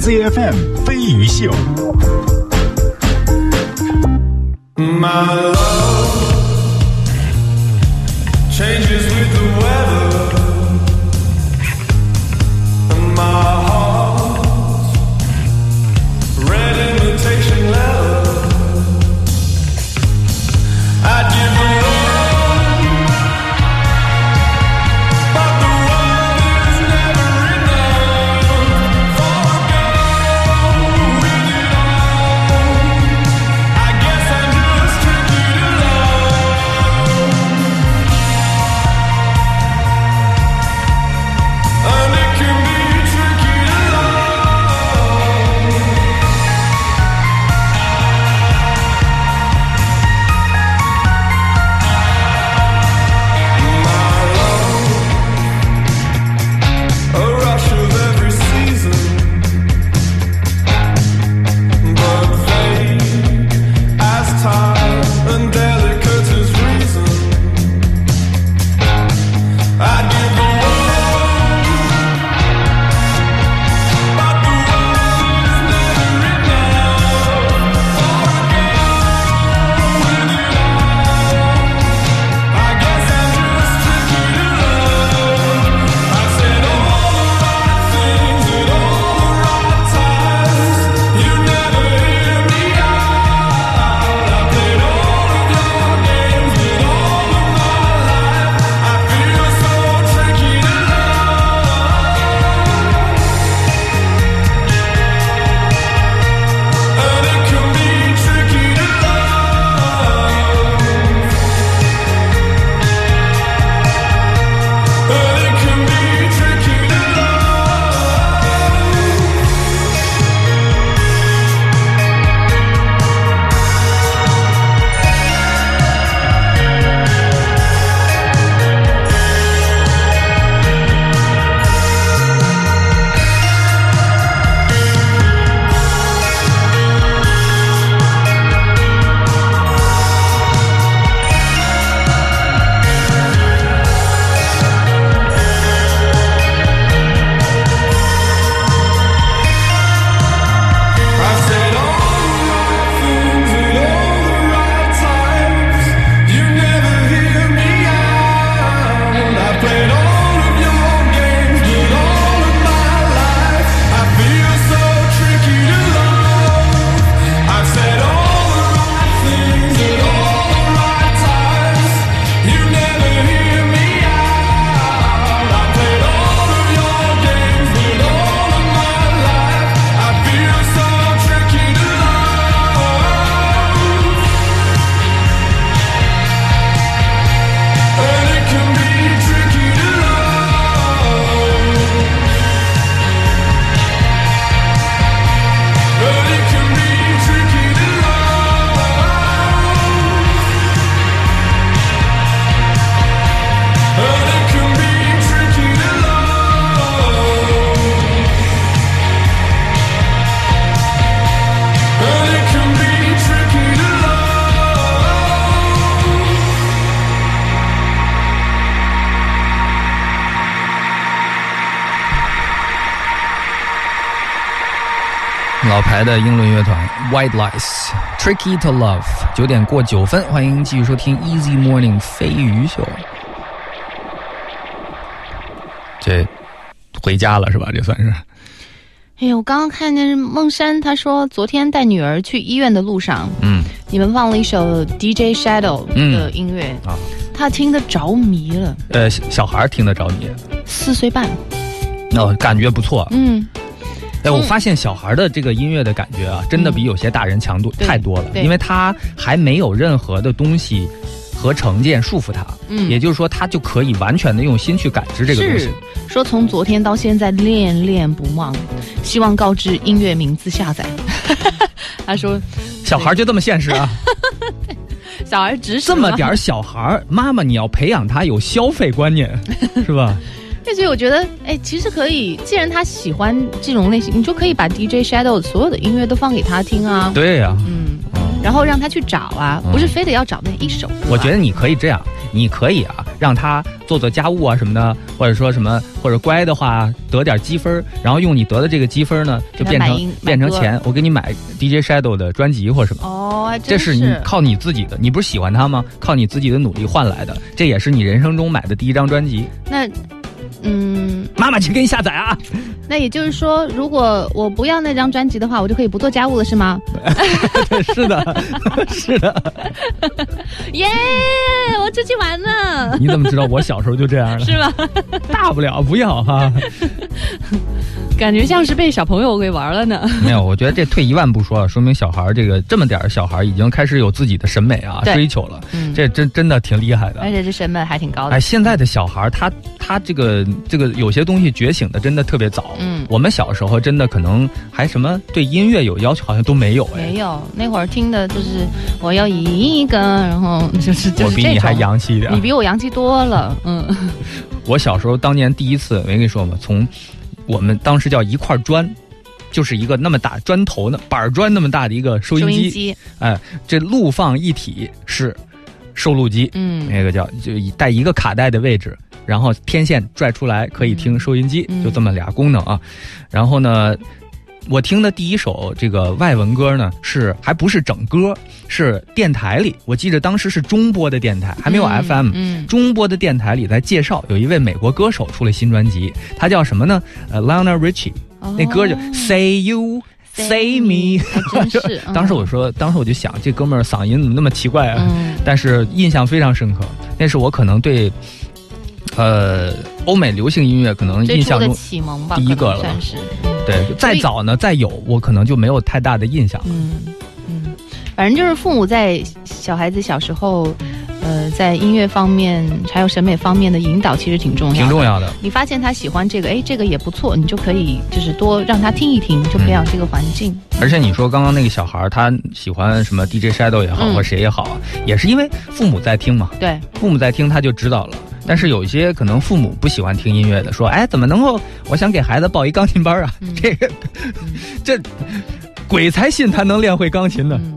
是的英伦乐团 White Lies Tricky to Love，九点过九分，欢迎继续收听 Easy Morning 飞鱼秀。这回家了是吧？这算是。哎呦，我刚刚看见孟山，他说昨天带女儿去医院的路上，嗯。你们放了一首 DJ Shadow 嗯。的音乐，啊。他听得着迷了，呃小小孩听得着迷，四岁半，哦感觉不错。嗯，哎，我发现小孩的这个音乐的感觉啊，真的比有些大人强度太多了，对因为他还没有任何的东西和成见束缚他，嗯也就是说他就可以完全的用心去感知这个东西。说从昨天到现在恋恋不忘，希望告知音乐名字下载。他说 小孩就这么现实啊？小孩指使嘛这么点儿小孩儿，妈妈你要培养他有消费观念，是吧？对，所以我觉得，哎，其实可以，既然他喜欢这种类型，你就可以把 DJ Shadow 所有的音乐都放给他听啊，对呀、嗯，嗯然后让他去找啊，嗯不是非得要找那一首。我觉得你可以这样，你可以啊，让他做做家务啊什么的，或者说什么，或者乖的话得点积分，然后用你得的这个积分呢，就变成变成钱，我给你买 DJ Shadow 的专辑或什么。哦，还这是你靠你自己的，你不是喜欢他吗？靠你自己的努力换来的，这也是你人生中买的第一张专辑。那，嗯，妈妈去给你下载啊！那也就是说，如果我不要那张专辑的话，我就可以不做家务了，是吗？是的，是的。耶、我出去玩呢，你怎么知道我小时候就这样了？是吧？大不了不要哈。感觉像是被小朋友给玩了呢。没有，我觉得这退一万步说，说明小孩儿这个这么点儿小孩儿已经开始有自己的审美啊，追求了。嗯，这真真的挺厉害的而。且这审美还挺高的。哎，现在的小孩儿他他这个这个有些东西觉醒的真的特别早。嗯我们小时候真的可能还什么对音乐有要求，好像都没有哎。没有，那会儿听的就是我要一个，然后就是就是这我比你还。洋气一点。你比我洋气多了，嗯，我小时候当年第一次，没跟你说吗？从我们当时叫一块砖，就是一个那么大砖头的板儿砖那么大的一个收音机，音机，哎，这录放一体是收录机，嗯，那个叫就以带一个卡带的位置，然后天线拽出来可以听收音机，嗯就这么俩功能啊。然后呢，我听的第一首这个外文歌呢，是还不是整歌，是电台里，我记得当时是中波的电台，还没有嗯 FM，、嗯，中波的电台里在介绍有一位美国歌手出了新专辑，他叫什么呢？呃，Lionel Richie，、那歌就哦 Say You。Say me，真是嗯 当时我说，当时我就想，这哥们儿嗓音怎么那么奇怪啊？嗯但是印象非常深刻。那是我可能对，呃，欧美流行音乐可能印象中，启蒙吧，第一个了算是，对，再早呢，再有我可能就没有太大的印象了。嗯嗯，反正就是父母在小孩子小时候，呃，在音乐方面还有审美方面的引导，其实挺重要的。挺重要的，你发现他喜欢这个，哎，这个也不错，你就可以就是多让他听一听，就培养这个环境。而且你说刚刚那个小孩儿他喜欢什么 DJ Shadow 也好，嗯或谁也好啊，也是因为父母在听嘛，对，父母在听他就知道了。但是有一些可能父母不喜欢听音乐的，说，哎，怎么能够？我想给孩子报一钢琴班啊，嗯。这个，这鬼才信他能练会钢琴呢。嗯。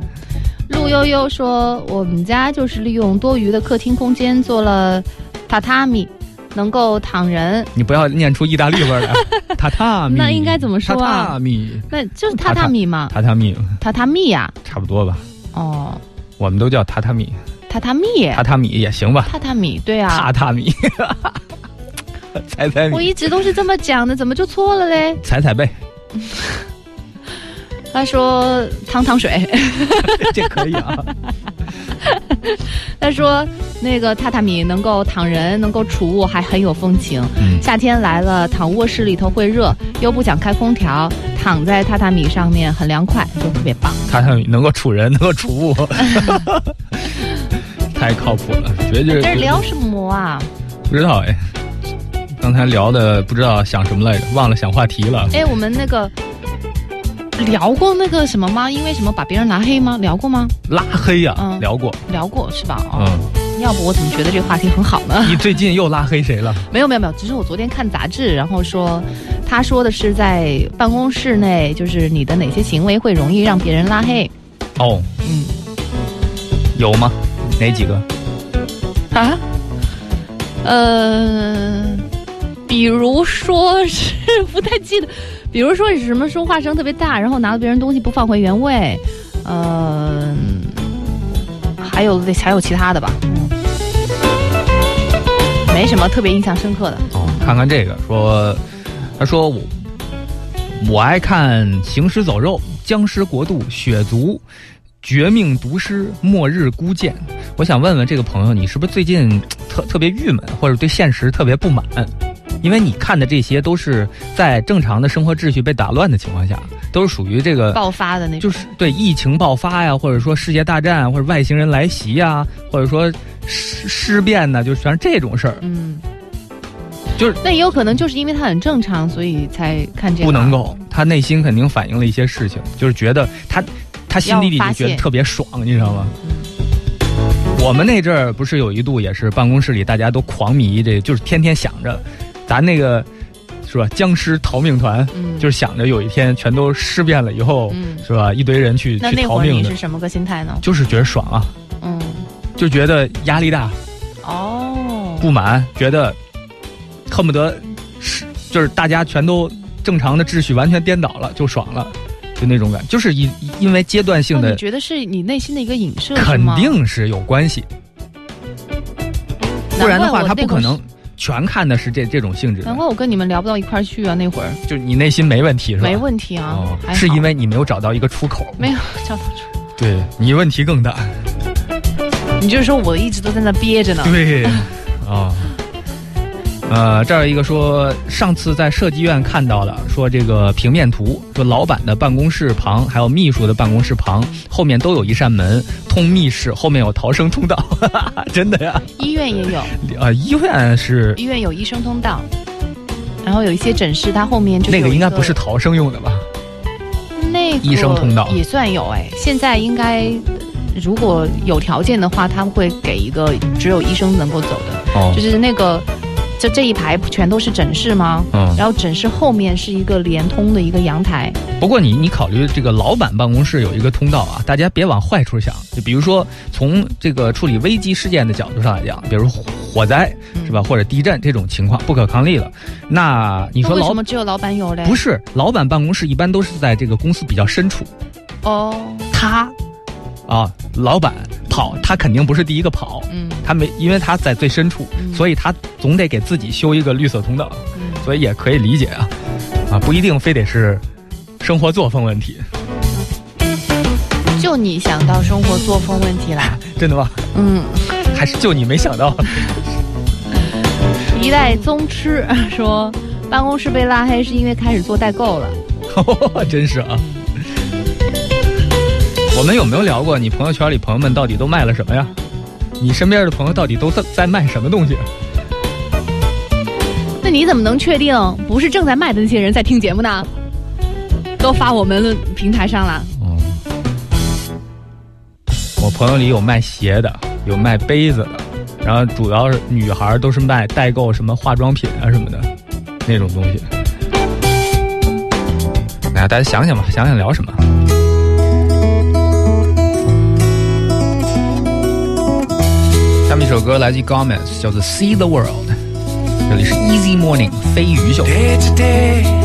陆悠悠说，我们家就是利用多余的客厅空间做了榻榻米，能够躺人，你不要念出意大利味儿来，榻榻米。那应该怎么说啊？榻榻米，那就是榻榻米嘛，榻榻米。榻榻米呀、差不多吧，哦，我们都叫榻榻米，榻榻米，榻榻米也行吧，榻榻米，对啊，榻榻米，踩踩米，我一直都是这么讲的，怎么就错了嘞？踩踩背，他说汤汤水，这可以啊。他说那个榻榻米能够躺人，能够储物，还很有风情。嗯。夏天来了，躺卧室里头会热，又不想开空调，躺在榻榻米上面很凉快，就特别棒。榻榻米能够储人，能够储物，太靠谱了，绝对这是聊什么啊？不知道哎。刚才聊的不知道想什么来着，忘了想话题了。哎，我们那个聊过那个什么吗？因为什么把别人拉黑吗？聊过吗？拉黑呀、嗯聊过。聊过是吧？哦，嗯，要不我怎么觉得这个话题很好呢？你最近又拉黑谁了？没有没有没有，只是我昨天看杂志，然后说，他说的是在办公室内，就是你的哪些行为会容易让别人拉黑。哦，嗯有吗？哪几个？啊，呃，比如说是不太记得，比如说是什么说话声特别大，然后拿了别人东西不放回原位，呃，还有还有其他的吧，嗯，没什么特别印象深刻的。哦，看看这个，说，他说我我爱看《行尸走肉》《僵尸国度》《血族》《绝命毒师》《末日孤剑》。我想问问这个朋友，你是不是最近 特特别郁闷，或者对现实特别不满？因为你看的这些都是在正常的生活秩序被打乱的情况下，都是属于这个爆发的那种，就是对疫情爆发呀，或者说世界大战啊，或者外星人来袭呀，或者说尸尸变呐，就全是这种事儿。嗯，就是那也有可能就是因为他很正常，所以才看这个。不能够，他内心肯定反映了一些事情，就是觉得他他心底里就觉得特别爽，你知道吗？我们那阵儿不是有一度也是办公室里大家都狂迷这，就是天天想着，咱那个是吧？僵尸逃命团，嗯就是想着有一天全都尸变了以后，嗯是吧？一堆人去去逃命的是，什么个心态呢？就是觉得爽啊，嗯，就觉得压力大，哦，不满，觉得恨不得是就是大家全都正常的秩序完全颠倒了，就爽了，就那种感，就是因因为阶段性的哦你觉得是你内心的一个影射肯？定是有关系，不然的话他不可能全看的是这这种性质难，怪我跟你们聊不到一块儿去啊，那会儿就你内心没问题是吧？没问题啊，是因为你没有找到一个出口，没有找到出口。对你问题更大，你就是说我一直都在那憋着呢。对，啊。呃，这儿有一个说，上次在设计院看到了，说这个平面图，说老板的办公室旁，还有秘书的办公室旁，后面都有一扇门通密室，后面有逃生通道，真的呀？医院也有，啊，医院是医院有医生通道，然后有一些诊室，它后面就那个应该不是逃生用的吧？那个医生通道也算有哎。现在应该如果有条件的话，他们会给一个只有医生能够走的，哦就是那个就这一排全都是诊室吗？嗯，然后诊室后面是一个连通的一个阳台，不过你你考虑这个老板办公室有一个通道啊，大家别往坏处想。就比如说从这个处理危机事件的角度上来讲，比如火灾是吧，或者地震这种情况不可抗力了，那你说老什么只有老板有嘞？不是老板办公室一般都是在这个公司比较深处，哦，他啊老板跑，他肯定不是第一个跑，嗯他没因为他在最深处，嗯所以他总得给自己修一个绿色通道，嗯，所以也可以理解啊，啊不一定非得是生活作风问题，就你想到生活作风问题啦。真的吗？嗯，还是就你没想到？一代宗师说，办公室被拉黑是因为开始做代购了。真是啊。我们有没有聊过你朋友圈里朋友们到底都卖了什么呀？你身边的朋友到底都在在卖什么东西？那你怎么能确定不是正在卖的那些人在听节目呢？都发我们平台上了。嗯，我朋友里有卖鞋的，有卖杯子的，然后主要是女孩都是卖代购什么化妆品啊什么的那种东西。哎呀，大家想想吧，想想聊什么？首歌来自于 Gomez，叫做《See the World》。这里是 Easy Morning 飞鱼秀。 day to day.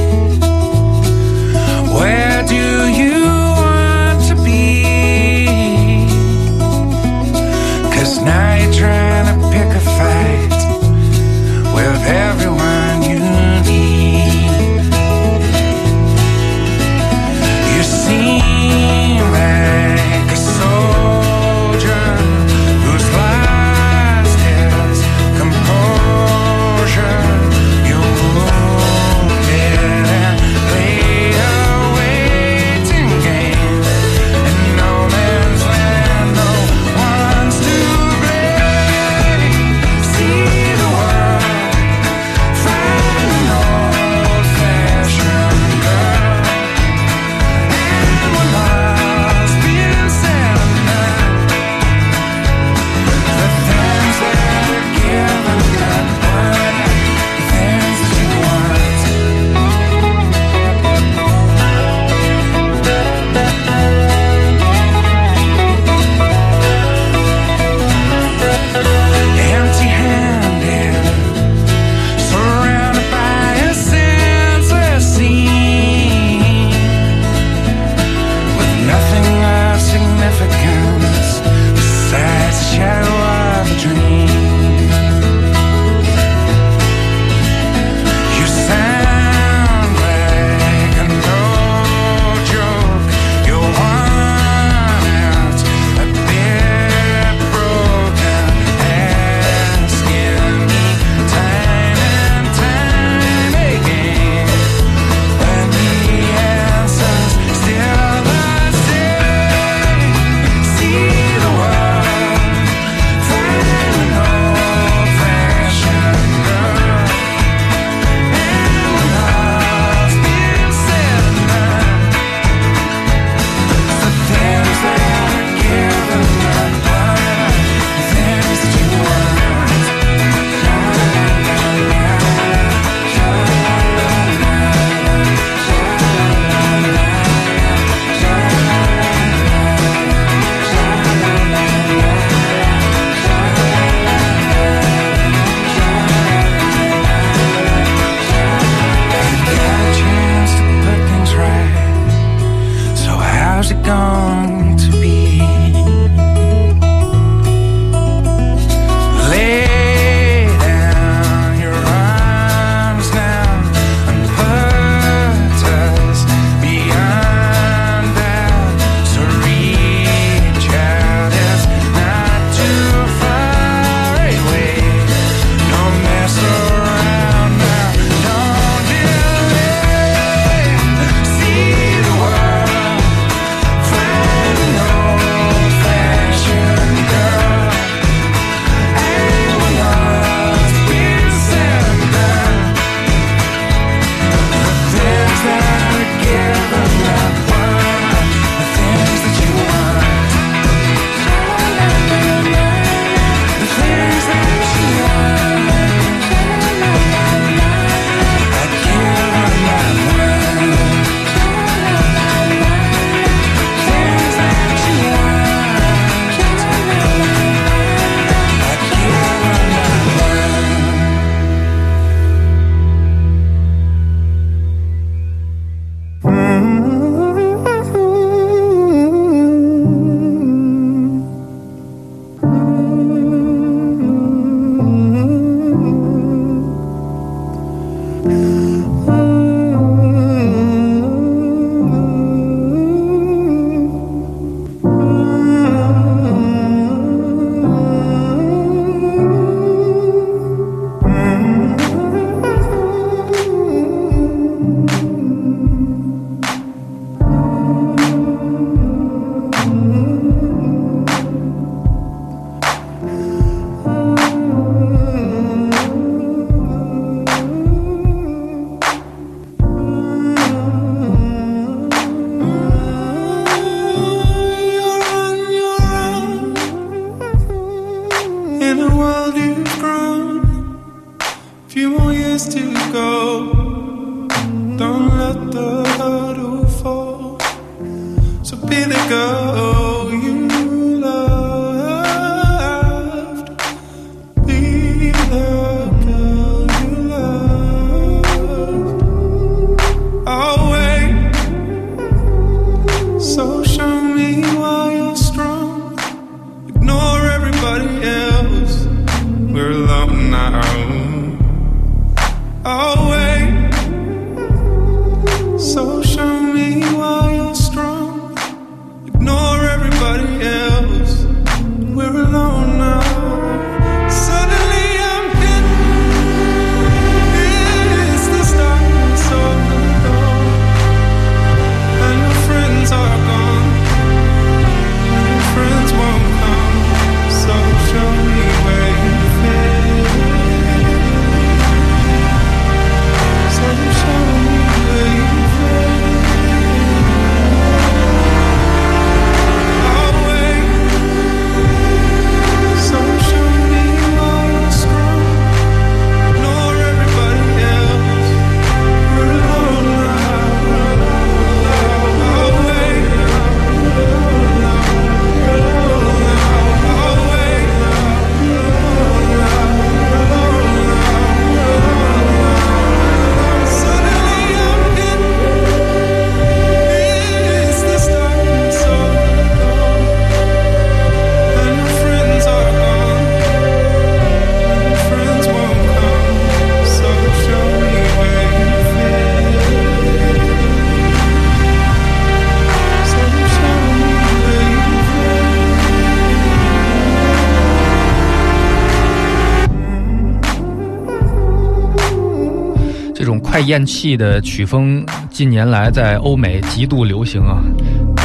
种快咽气的曲风，近年来在欧美极度流行啊，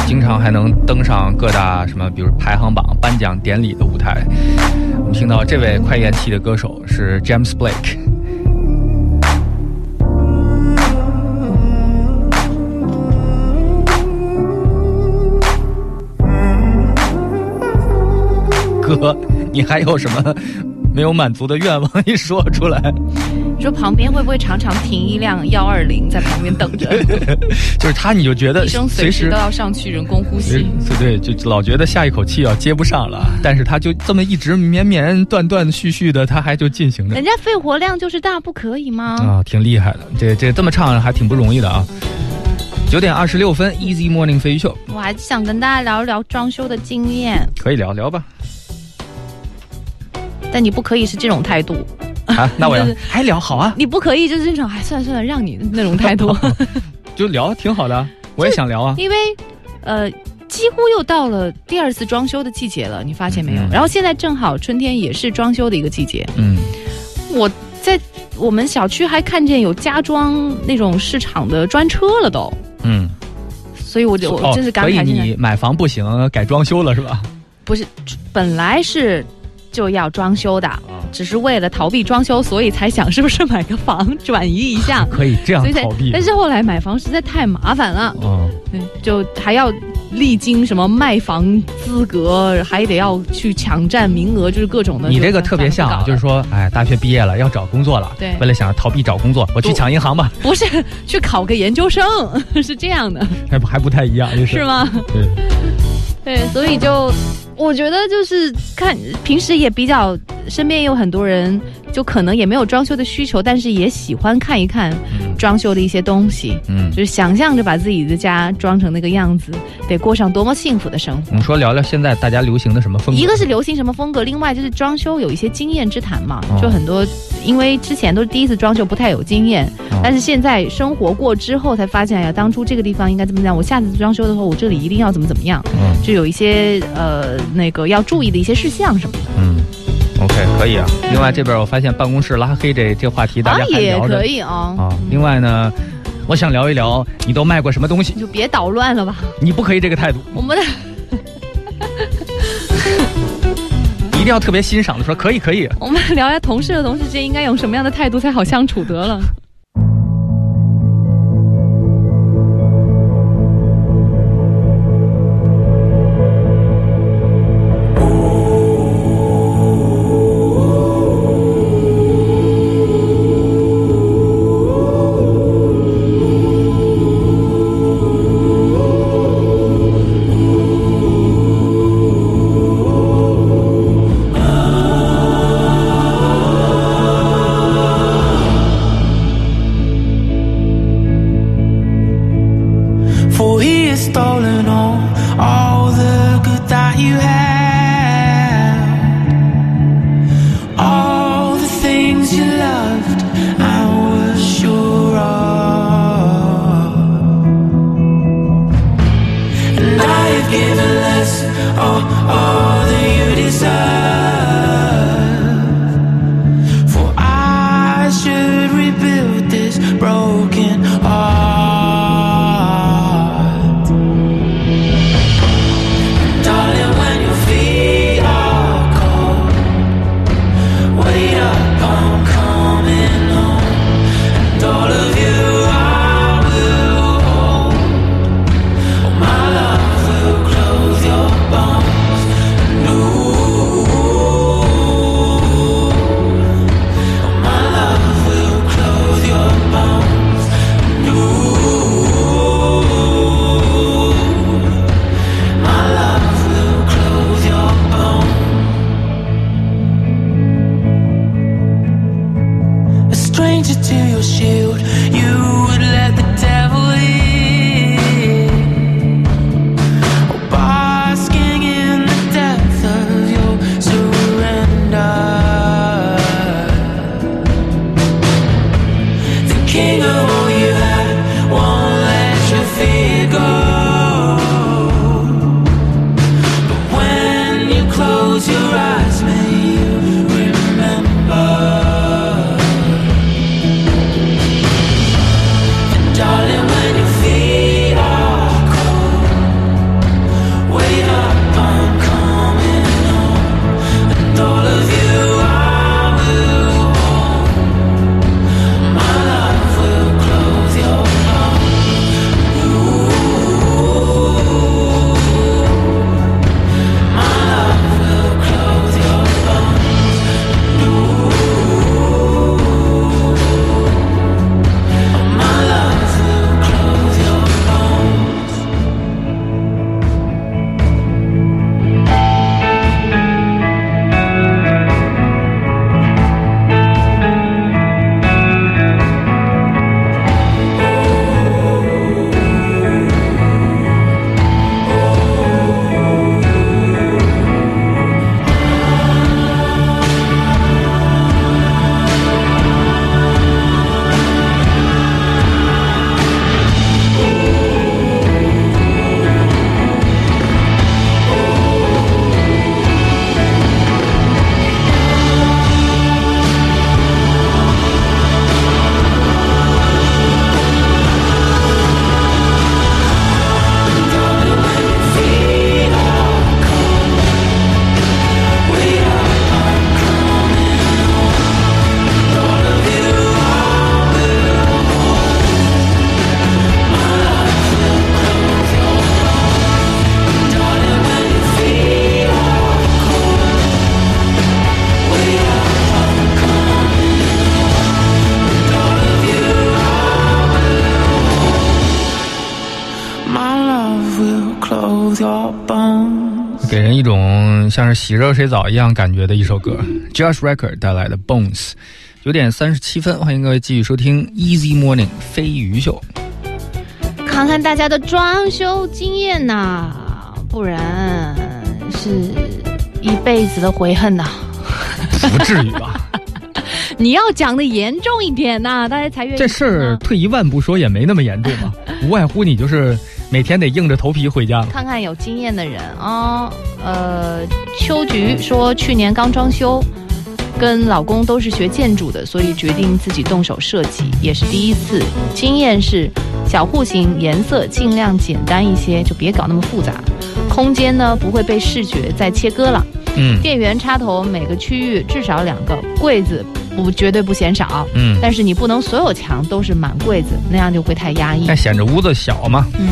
经常还能登上各大什么，比如排行榜、颁奖典礼的舞台。我们听到这位快咽气的歌手是 James Blake。哥，你还有什么没有满足的愿望？你说出来。你说旁边会不会常常停一辆幺二零在旁边等着？就是他，你就觉得医生随时都要上去人工呼吸。对对，就老觉得下一口气要接不上了，但是他就这么一直绵绵断断续续的，他还就进行着人家肺活量就是大，不可以吗？啊，挺厉害的。这这这么唱还挺不容易的啊。九点二十六分，Easy Morning 飞鱼秀我还想跟大家聊一聊装修的经验，可以聊聊吧？但你不可以是这种态度，啊，那我要就是还聊好啊，你不可以就是这种，哎，算了算了，让你那种态度，就聊挺好的，我也想聊啊。因为呃。几乎又到了第二次装修的季节了，你发现没有？嗯然后现在正好春天也是装修的一个季节，嗯，我在我们小区还看见有家装那种市场的专车了都，嗯，所以我就我哦真是感所以慨，现在你买房不行，改装修了是吧？不是本来是就要装修的，只是为了逃避装修，所以才想是不是买个房转移一下，可以这样逃避。但是后来买房实在太麻烦了，嗯，对，就还要历经什么卖房资格，还得要去抢占名额，就是各种的。你这个特别像啊，就是说，哎，大学毕业了要找工作了，对为了想逃避找工作，我去抢银行吧，不是去考个研究生，是这样的，还不还不太一样，就是是？吗？对，对，所以就我觉得就是看平时也比较，身边也有很多人，就可能也没有装修的需求，但是也喜欢看一看装修的一些东西，嗯。就是想象着把自己的家装成那个样子，得过上多么幸福的生活。我。们说聊聊现在大家流行的什么风格？一个是流行什么风格，另外就是装修有一些经验之谈嘛，哦。就很多，因为之前都是第一次装修，不太有经验，哦。但是现在生活过之后才发现，哎呀，当初这个地方应该怎么样，我下次装修的时候，我这里一定要怎么怎么样，嗯就有一些呃那个要注意的一些事项什么的。嗯，OK，可以啊。另外这边我发现办公室拉黑这这话题大家啊，还也聊着可以啊，啊。另外呢，我想聊一聊你都卖过什么东西你，就别捣乱了吧。你不可以这个态度，我们的 一定要特别欣赏的说可以可以。我们聊一下同事和同事之间应该用什么样的态度才好相处得了。像洗热水澡一样感觉的一首歌，Josh Record 带来的 Bones，九点三十七分，欢迎各位继续收听 Easy Morning 飞鱼秀。看看大家的装修经验呐、不然是一辈子的悔恨呐、不至于吧？你要讲的严重一点呐、大家才愿意这事儿退一万步说也没那么严重嘛，无外乎你就是每天得硬着头皮回家。看看有经验的人啊、呃，秋菊说去年刚装修，跟老公都是学建筑的，所以决定自己动手设计，也是第一次。经验是小户型颜色尽量简单一些，就别搞那么复杂。空间呢不会被视觉再切割了。嗯电源插头每个区域至少两个，柜子不绝对不嫌少。嗯，但是你不能所有墙都是满柜子，那样就会太压抑那。显着屋子小嘛。嗯，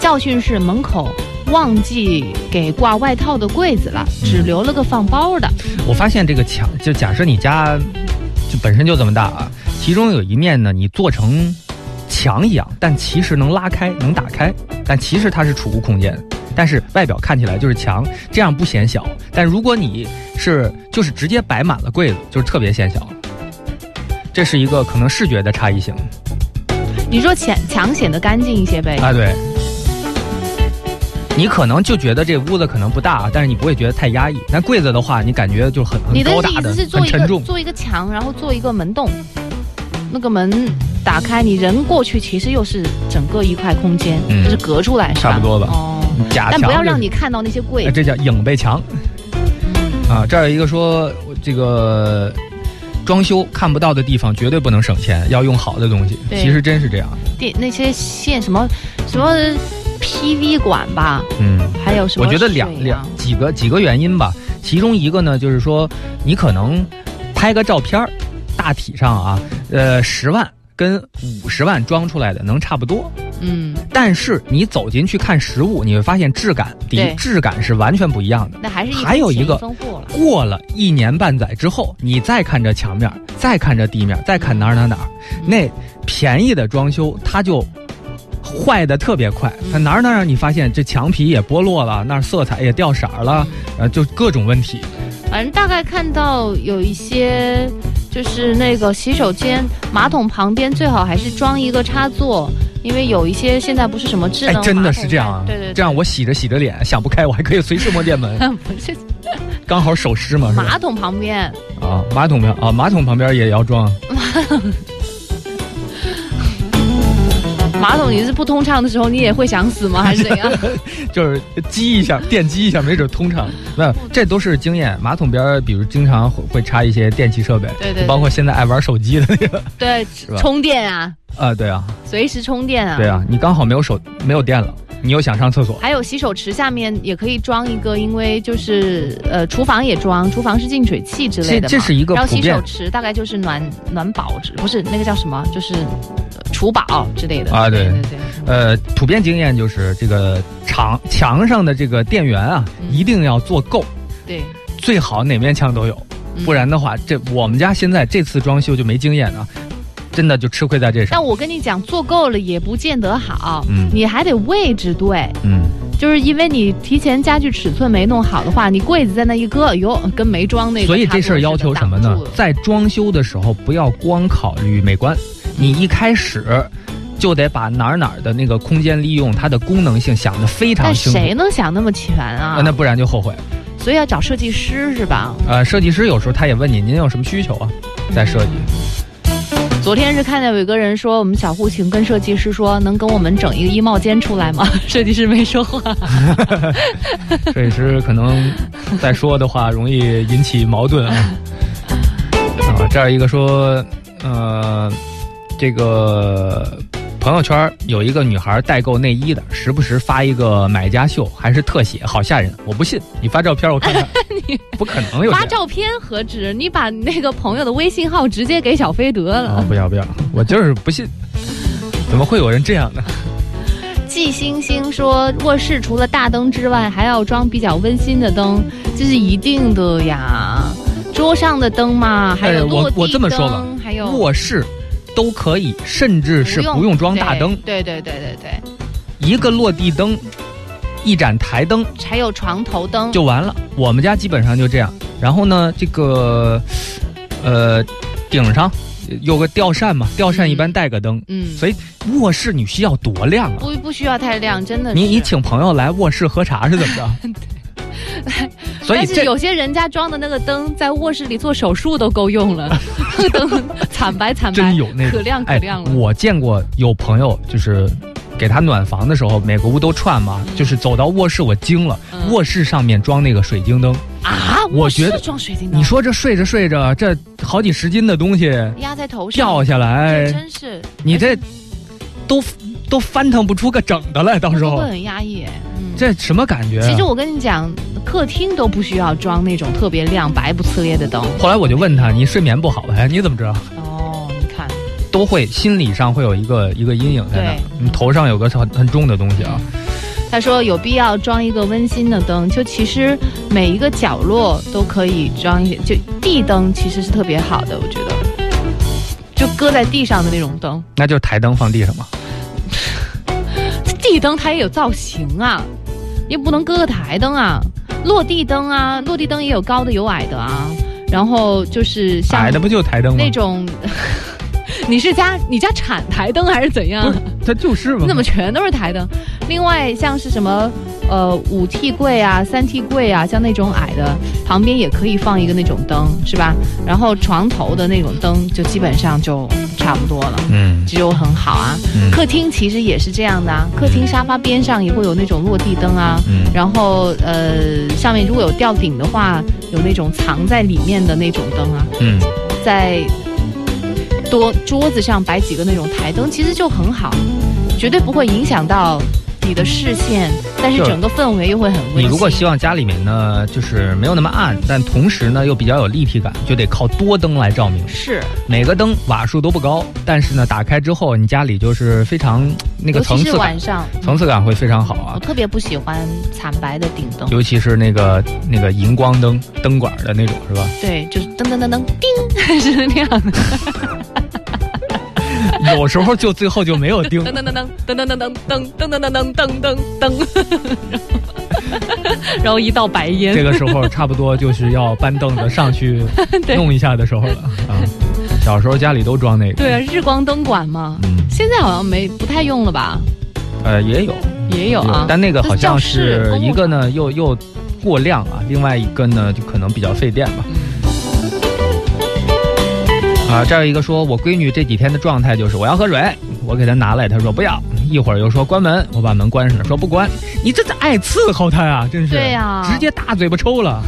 教训是门口忘记给挂外套的柜子了，嗯只留了个放包的。我发现这个墙，就假设你家就本身就这么大啊，其中有一面呢，你做成墙一样，但其实能拉开、能打开，但其实它是储物空间，但是外表看起来就是墙，这样不显小。但如果你是就是直接摆满了柜子，就是特别显小。这是一个可能视觉的差异性你说墙墙显得干净一些呗？啊，对。你可能就觉得这屋子可能不大，但是你不会觉得太压抑。那柜子的话，你感觉就很很你的高大的是，做一很沉重。个做一个墙，然后做一个门洞，那个门打开，你人过去，其实又是整个一块空间，嗯就是隔出来，是吧？差不多吧哦，假但不要让你看到那些柜哎，子。这叫影背墙啊！这儿有一个说，这个装修看不到的地方绝对不能省钱，要用好的东西。对其实真是这样，电那些线什么什么 PV 馆吧，嗯，还有什么我觉得两两啊？几个几个原因吧，其中一个呢，就是说你可能拍个照片儿，大体上啊，呃，十万跟五十万装出来的能差不多，嗯，但是你走进去看实物，你会发现质感，第一对。质感是完全不一样的。那还是一还有一个。过了。一年半载之后，你再看这墙面，再看这地面，再看哪儿哪儿哪儿，那便宜的装修它就坏的特别快，它哪儿哪儿你发现这墙皮也剥落了，那儿色彩也掉色儿了，呃，就各种问题。反正大概看到有一些就是那个洗手间马桶旁边最好还是装一个插座，因为有一些现在不是什么智能，哎真的是这样啊！对对对，这样我洗着洗着脸想不开，我还可以随时摸电门，不是刚好手湿嘛，马桶旁边，啊，马桶边啊，马桶旁边也要装。马 桶你是不通畅的时候，你也会想死吗？还是怎样？就是激一下，电击一下，没准通畅。没有，这都是经验。马桶边，比如经常会会插一些电器设备，对对对包括现在爱玩手机的那个对，充电啊，啊，对啊，随时充电啊。对啊，你刚好没有手没有电了，你又想上厕所，还有洗手池下面也可以装一个，因为就是呃，厨房也装，厨房是净水器之类的嘛。这这是一个然后洗手池大概就是暖暖宝之，不是那个叫什么，就是呃储宝之类的。啊对。对对对，呃，普遍经验就是这个墙墙上的这个电源啊，嗯。一定要做够，对，最好哪面墙都有，嗯。不然的话，这我们家现在这次装修就没经验啊，真的就吃亏在这上但。我跟你讲，做够了也不见得好，嗯你还得位置对。嗯，就是因为你提前家具尺寸没弄好的话，你柜子在那一搁，哟，跟没装那个。所以这事儿要求什么呢？在装修的时候，不要光考虑美观，你一开始就得把哪儿哪儿的那个空间利用它的功能性想得非常但清楚。谁能想那么全啊？啊那不然就后悔。所以要找设计师是吧？呃，设计师有时候他也问你，您有什么需求啊？再设计。昨天是看见有一个人说，我们小户型跟设计师说，能跟我们整一个衣帽间出来吗？设计师没说话。设计师可能再说的话，容易引起矛盾啊。啊，这儿一个说，呃，这个朋友圈有一个女孩代购内衣的，时不时发一个买家秀，还是特写，好吓人。我不信，你发照片我看看。你 不可能有发照片何止？你把那个朋友的微信号直接给小飞得了。啊！不要不要，我就是不信，怎么会有人这样呢？季星星说，卧室除了大灯之外，还要装比较温馨的灯，这是一定的呀。桌上的灯嘛，还有哎我我这么说吧灯还有卧室都可以，甚至是不用装大灯，对对对对对对，一个落地灯，一盏台灯还有床头灯，就完了。我们家基本上就这样。然后呢，这个呃顶上有个吊扇嘛，吊扇一般带个灯，嗯，所以卧室你需要多亮啊！不不需要太亮，真的是。你你请朋友来卧室喝茶是怎么着？所以但是有些人家装的那个灯，在卧室里做手术都够用了，那 个灯惨白惨白，真有那个可亮可亮了。哎。我见过有朋友就是给他暖房的时候，每个屋都串嘛，就是走到卧室我惊了，嗯。卧室上面装那个水晶灯，啊，我觉得装水晶灯，你说这睡着睡着，这好几十斤的东西压在头上。掉下来，真是。你这都都翻腾不出个整的来，到时候会很压抑。嗯，这什么感觉、啊？其实我跟你讲，客厅都不需要装那种特别亮、白不呲咧的灯。后来我就问他，你睡眠不好呗？你怎么知道？哦，你看，都会心理上会有一个一个阴影在那，你头上有个很很重的东西啊。他说有必要装一个温馨的灯，就其实每一个角落都可以装一些，就地灯其实是特别好的，我觉得，就搁在地上的那种灯，那就是台灯放地上嘛。地灯它也有造型啊，也不能搁个台灯啊，落地灯啊，落地灯也有高的有矮的啊，然后就是像矮的不就台灯吗？那种，你是家你家产台灯还是怎样它就是嘛。你怎么全都是台灯？另外像是什么呃五 T 柜啊、三 T 柜啊，像那种矮的，旁边也可以放一个那种灯，是吧？然后床头的那种灯就基本上就差不多了。嗯就很好啊，嗯客厅其实也是这样的啊，客厅沙发边上也会有那种落地灯啊，嗯然后呃上面如果有吊顶的话，有那种藏在里面的那种灯啊，嗯，在多桌子上摆几个那种台灯，其实就很好，绝对不会影响到你的视线，但是整个氛围又会很温馨。你如果希望家里面呢，就是没有那么暗，但同时呢又比较有立体感，就得靠多灯来照明。是每个灯瓦数都不高，但是呢打开之后，你家里就是非常那个尤其是层次感，晚上，层次感会非常好啊。我特别不喜欢惨白的顶灯，尤其是那个那个荧光灯灯管的那种，是吧？对，就是噔噔噔噔叮，是那样的，有时候就最后就没有钉噔。噔噔噔噔噔噔噔噔噔噔噔噔噔噔，然后一道白烟这，个时候差不多就是要搬凳子上去 对弄一下的时候了啊。小时候家里都装那个。对啊，日光灯管嘛，嗯，现在好像没不太用了吧？呃，也有也有啊，但那个好像是一个呢又又过亮啊，另外一个呢就可能比较费电吧。啊，这儿有一个说，我闺女这几天的状态就是我要喝水，我给她拿来，她说不要，一会儿又说关门，我把门关上了，说不关，你这是爱伺候她呀，真是，对呀直接大嘴巴抽了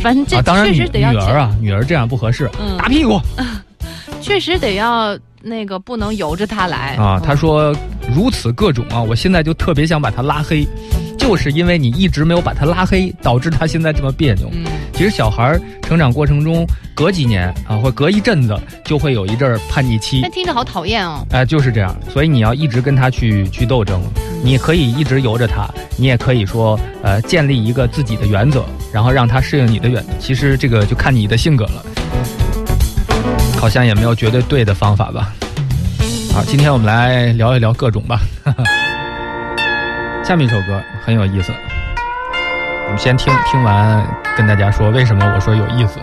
反正这啊！当然女确实得要女儿啊，女儿这样不合适，嗯打屁股 确实得要那个不能由着她来啊！嗯她说如此各种啊，我现在就特别想把她拉黑，就是因为你一直没有把他拉黑，导致他现在这么别扭。嗯，其实小孩儿成长过程中，隔几年啊，或隔一阵子，就会有一阵儿叛逆期但，听着好讨厌哦。哎、就是这样。所以你要一直跟他去去斗争，你可以一直由着他，你也可以说，呃，建立一个自己的原则，然后让他适应你的原则。其实这个就看你的性格了，好像也没有绝对对的方法吧。好，今天我们来聊一聊各种吧。下面一首歌很有意思，我们先听听完，跟大家说为什么我说有意思。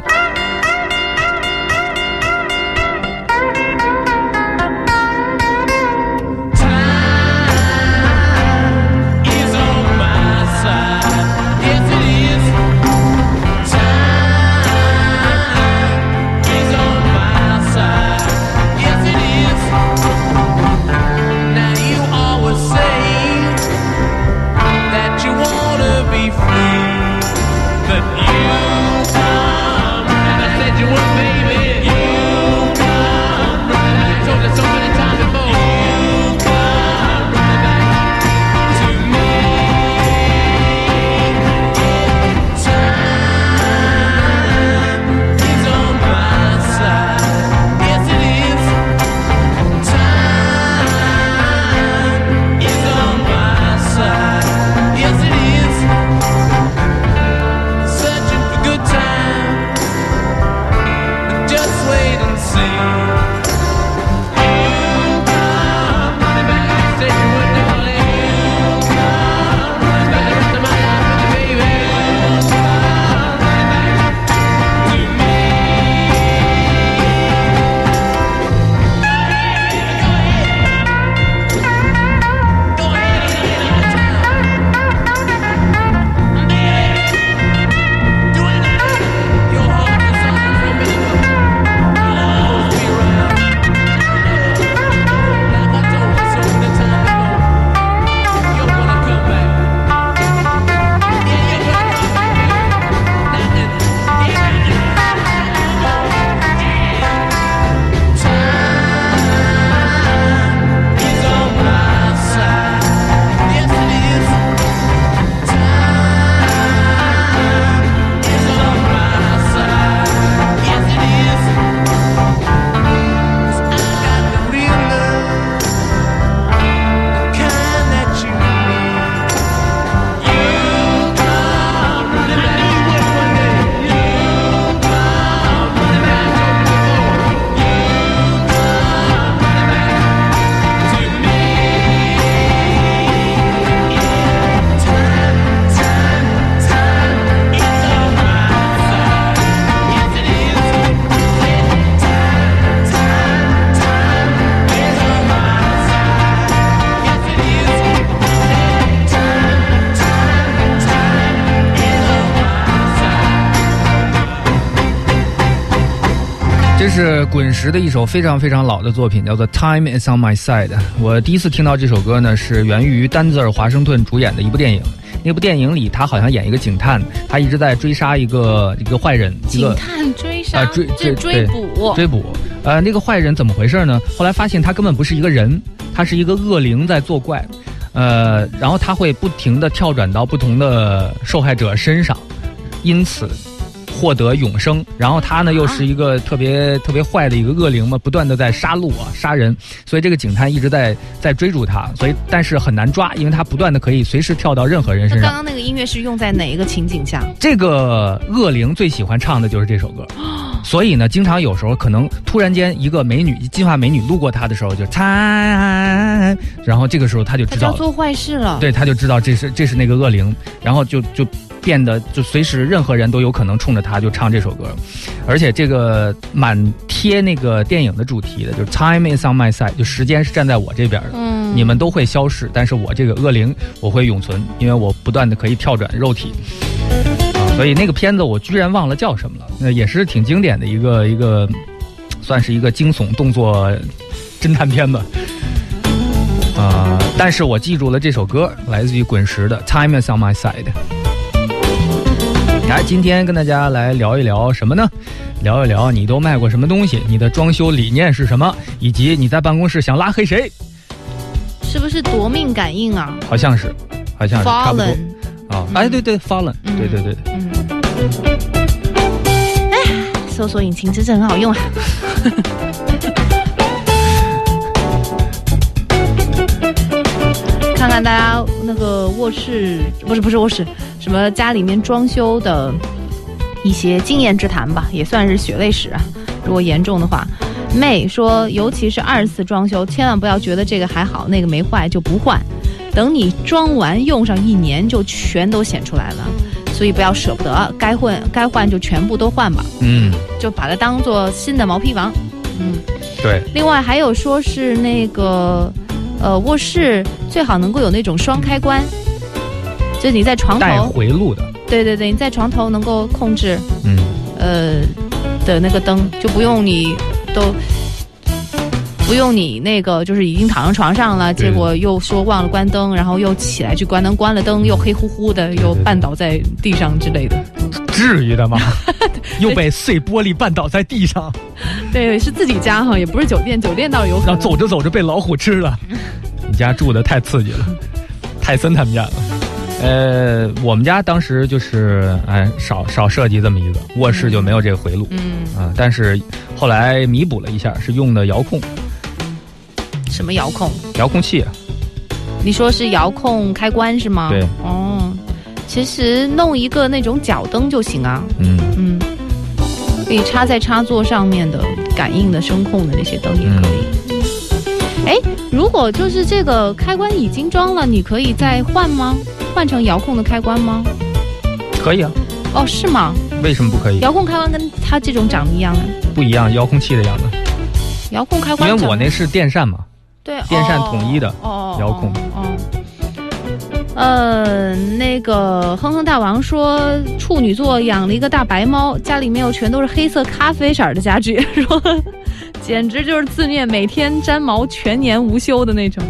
是滚石的一首非常非常老的作品，叫做《Time Is on My Side》。我第一次听到这首歌呢，是源于丹泽尔·华盛顿主演的一部电影。那部电影里，他好像演一个警探，他一直在追杀一个一个坏人，警探追杀，啊追追追捕，追捕。呃，那个坏人怎么回事呢？后来发现他根本不是一个人，他是一个恶灵在作怪。呃，然后他会不停的跳转到不同的受害者身上，因此获得永生。然后他呢又是一个特别特别坏的一个恶灵嘛，不断的在杀戮啊杀人，所以这个警探一直在在追逐他，所以但是很难抓，因为他不断的可以随时跳到任何人身上。刚刚那个音乐是用在哪一个情景下？这个恶灵最喜欢唱的就是这首歌，所以呢，经常有时候可能突然间一个美女金发美女路过他的时候就猜，然后这个时候他就知道做坏事了。对，他就知道这是这是那个恶灵，然后就就变得就随时任何人都有可能冲着他就唱这首歌，而且这个蛮贴那个电影的主题的，就是 Time is on my side，就时间是站在我这边的。嗯，你们都会消失，但是我这个恶灵我会永存，因为我不断的可以跳转肉体。啊，所以那个片子我居然忘了叫什么了，那也是挺经典的一个一个，算是一个惊悚动作侦探片吧。啊、但是我记住了这首歌，来自于滚石的《Time Is On My Side》。来，今天跟大家来聊一聊什么呢？聊一聊你都卖过什么东西，你的装修理念是什么，以及你在办公室想拉黑谁？是不是夺命感应啊好像是，好像是差不多啊。哎，对对，Fallen，嗯对对对，嗯。哎，搜索引擎真是很好用啊！看看大家那个卧室，不是不是卧室，什么家里面装修的一些经验之谈吧，也算是血泪史啊。如果严重的话，妹说，尤其是二次装修，千万不要觉得这个还好，那个没坏就不换，等你装完用上一年，就全都显出来了。所以不要舍不得，该换该换就全部都换吧，嗯，就把它当做新的毛坯房。嗯，对，另外还有说是那个呃卧室最好能够有那种双开关，就是你在床带头，回路的，对对对，你在床头能够控制嗯，呃的那个灯，就不用你都不用你那个就是已经躺上床上了，结果又说忘了关灯，然后又起来去关灯，关了灯又黑乎乎的，又绊倒在地上之类的。至于的吗？又被碎玻璃绊倒在地上，对，是自己家哈，也不是酒店，酒店倒是有可能。然后走着走着被老虎吃了。你家住的太刺激了，泰森他们家了。呃，我们家当时就是哎少少设计这么一个卧室就没有这个回路嗯，啊，但是后来弥补了一下，是用的遥控什么遥控？遥控器，你说是遥控开关是吗？对。哦，其实弄一个那种脚灯就行啊，嗯嗯，可以插在插座上面的感应的声控的那些灯也可以。哎、如果就是这个开关已经装了，你可以再换吗？换成遥控的开关吗？可以啊，哦，是吗？为什么不可以？遥控开关跟它这种长得一样啊？不一样，遥控器的样子，遥控开关因，为我那是电扇嘛，对电扇哦统一的哦遥控哦。哦呃，那个哼哼大王说，处女座养了一个大白猫，家里面又全都是黑色、咖啡色的家具，说简直就是自虐，每天粘毛，全年无休的那种。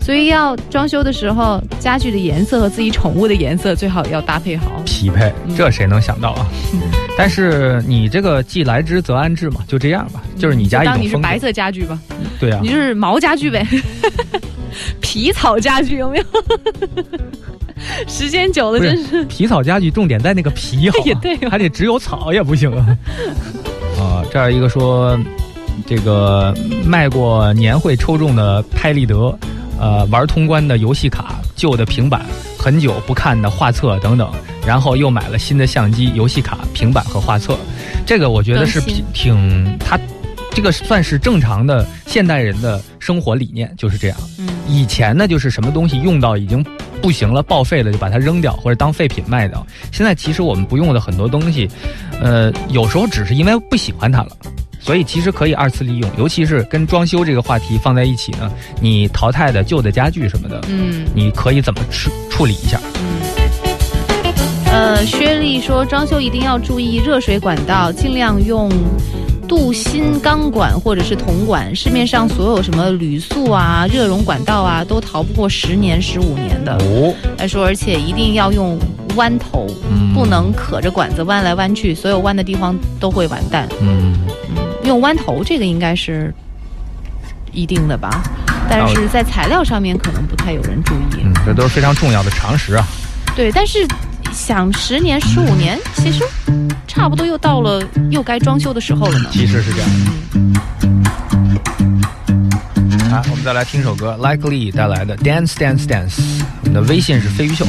所以要装修的时候，家具的颜色和自己宠物的颜色最好要搭配好。匹配，嗯这谁能想到啊？但是你这个既来之则安之嘛，就这样吧，就是你家一就当你是白，色家具吧，对啊。你，就是毛家具呗，皮草家具有没有？时间久了真是皮草家具重点在那个皮好啊，也对哦还得只有草也不行啊。啊，这儿一个说，这个卖过年会抽中的拍立得，呃，玩通关的游戏卡、旧的平板、很久不看的画册等等，然后又买了新的相机、游戏卡、平板和画册。这个我觉得是挺挺他。这个算是正常的现代人的生活理念，就是这样。嗯以前呢，就是什么东西用到已经不行了、报废了，就把它扔掉或者当废品卖掉。现在其实我们不用的很多东西，呃，有时候只是因为不喜欢它了，所以其实可以二次利用。尤其是跟装修这个话题放在一起呢，你淘汰的旧的家具什么的，嗯你可以怎么处处理一下？嗯。呃，薛丽说，装修一定要注意热水管道，尽量用镀锌钢管或者是铜管。市面上所有什么铝塑啊、热熔管道啊，都逃不过十年、十五年的。哦，来说，而且一定要用弯头，嗯不能可着管子弯来弯去，所有弯的地方都会完蛋。嗯，用弯头这个应该是一定的吧，但是在材料上面可能不太有人注意。嗯，这都是非常重要的常识啊。对，但是想十年、十五年，其实差不多又到了又该装修的时候了呢。其实是这样的。啊，我们再来听首歌，Like Lee 带来的《Dance Dance Dance》。我们的微信是飞鱼秀。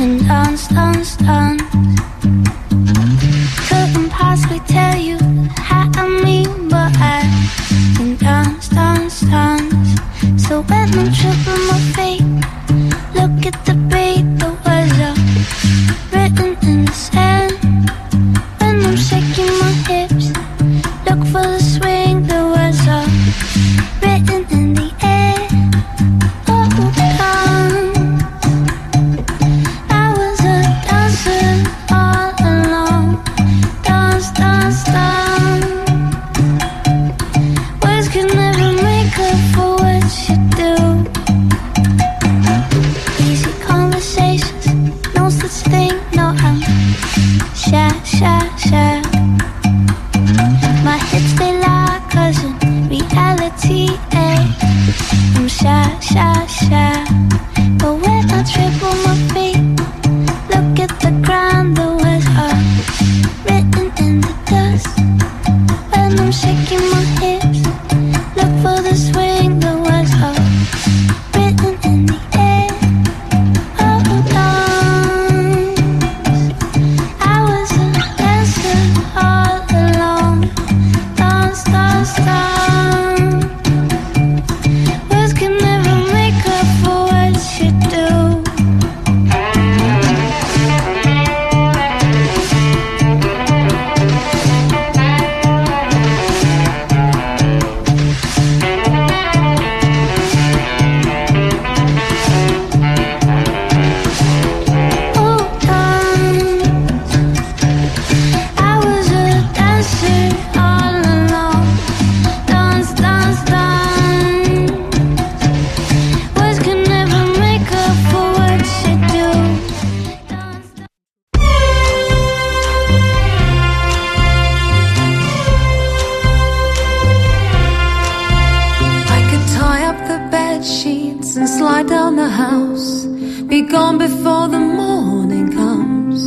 and dance, dance, dance. Couldn't possibly tell you how I mean, but I can dance, dance, dance. So when I'm tripping, my down the house. Be gone before the morning comes.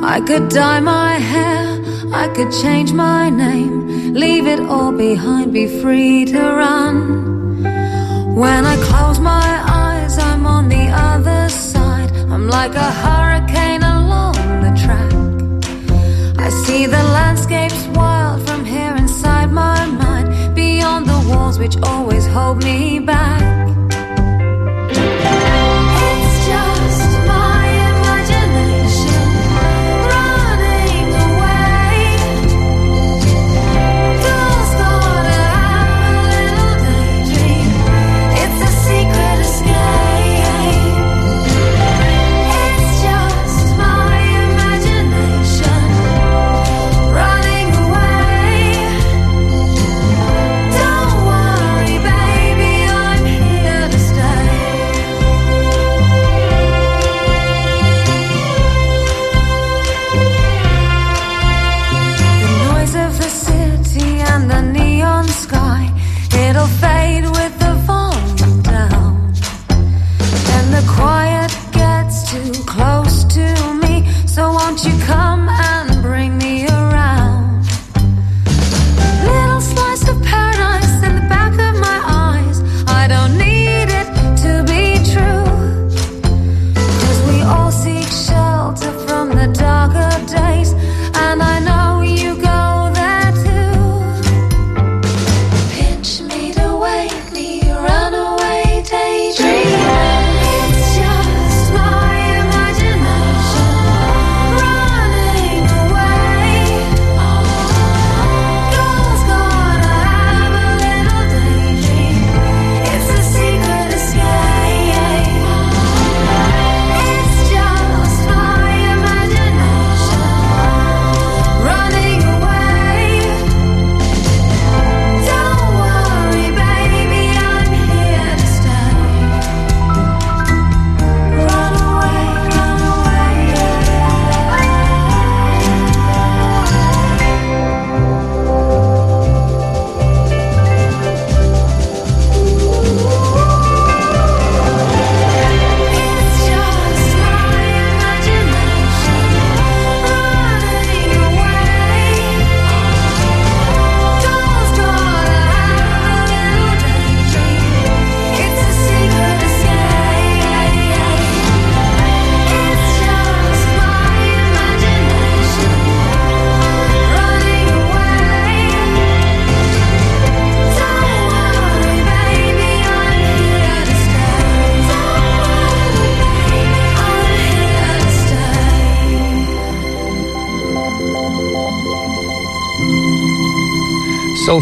I could dye my hair, I could change my name, leave it all behind, be free to run. When I close my eyes, I'm on the other side. I'm like a hurricane along the track. I see the landscapes wild from here inside my mind, beyond the walls which always hold me back.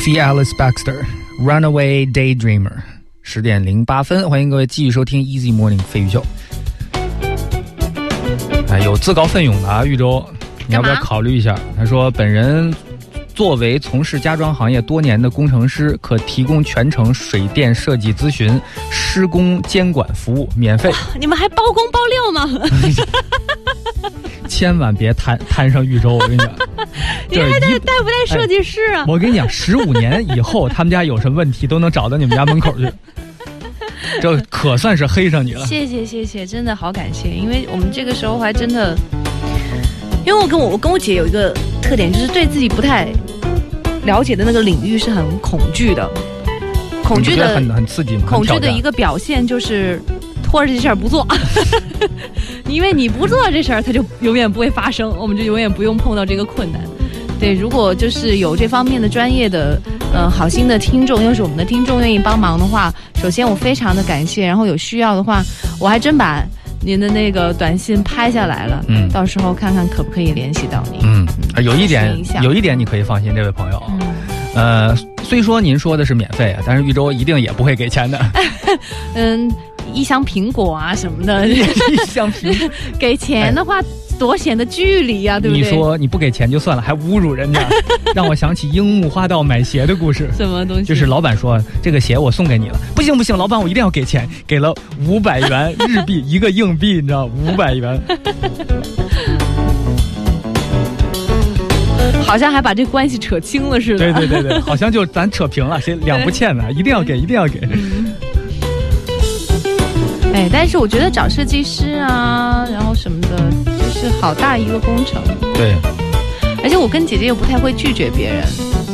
Sophie Alice Baxter Runaway Daydreamer，十点零八分，欢迎各位继续收听 Easy Morning 飞鱼秀。哎，有自告奋勇的啊，玉州，你要不要考虑一下？他说，本人作为从事家装行业多年的工程师，可提供全程水电设计咨询、施工监管服务，免费。你们还包工包料吗？千万别摊摊上玉州，我跟你讲，你还带带不带设计师啊？我跟你讲，十五年以后他们家有什么问题都能找到你们家门口去。这可算是黑上你了。谢谢谢谢，真的好感谢，因为我们这个时候还真的，因为我跟我我跟我姐有一个特点，就是对自己不太了解的那个领域是很恐惧的，恐惧的很很刺激吗？恐惧的一个表现就是拖着这事儿不做，因为你不做这事儿，它就永远不会发生，我们就永远不用碰到这个困难。对，如果就是有这方面的专业的，呃，好心的听众，又是我们的听众愿意帮忙的话，首先我非常的感谢，然后有需要的话，我还真把您的那个短信拍下来了，嗯到时候看看可不可以联系到您。嗯，啊有一点一有一点你可以放心，这位朋友，嗯呃，虽说您说的是免费啊，但是豫州一定也不会给钱的。嗯，一箱苹果啊什么的，一箱苹果给钱的话多显得距离呀、对不对你？说你不给钱就算了，还侮辱人家，让我想起樱木花道买鞋的故事。什么东西？就是老板说这个鞋我送给你了，不行不行，老板我一定要给钱，给了五百元日币一个硬币，你知道五百元，好像还把这关系扯清了似的。对对对对，好像就咱扯平了，谁两不欠的，一定要给，一定要给。哎，但是我觉得找设计师啊，然后什么是好大一个工程。对，而且我跟姐姐又不太会拒绝别人，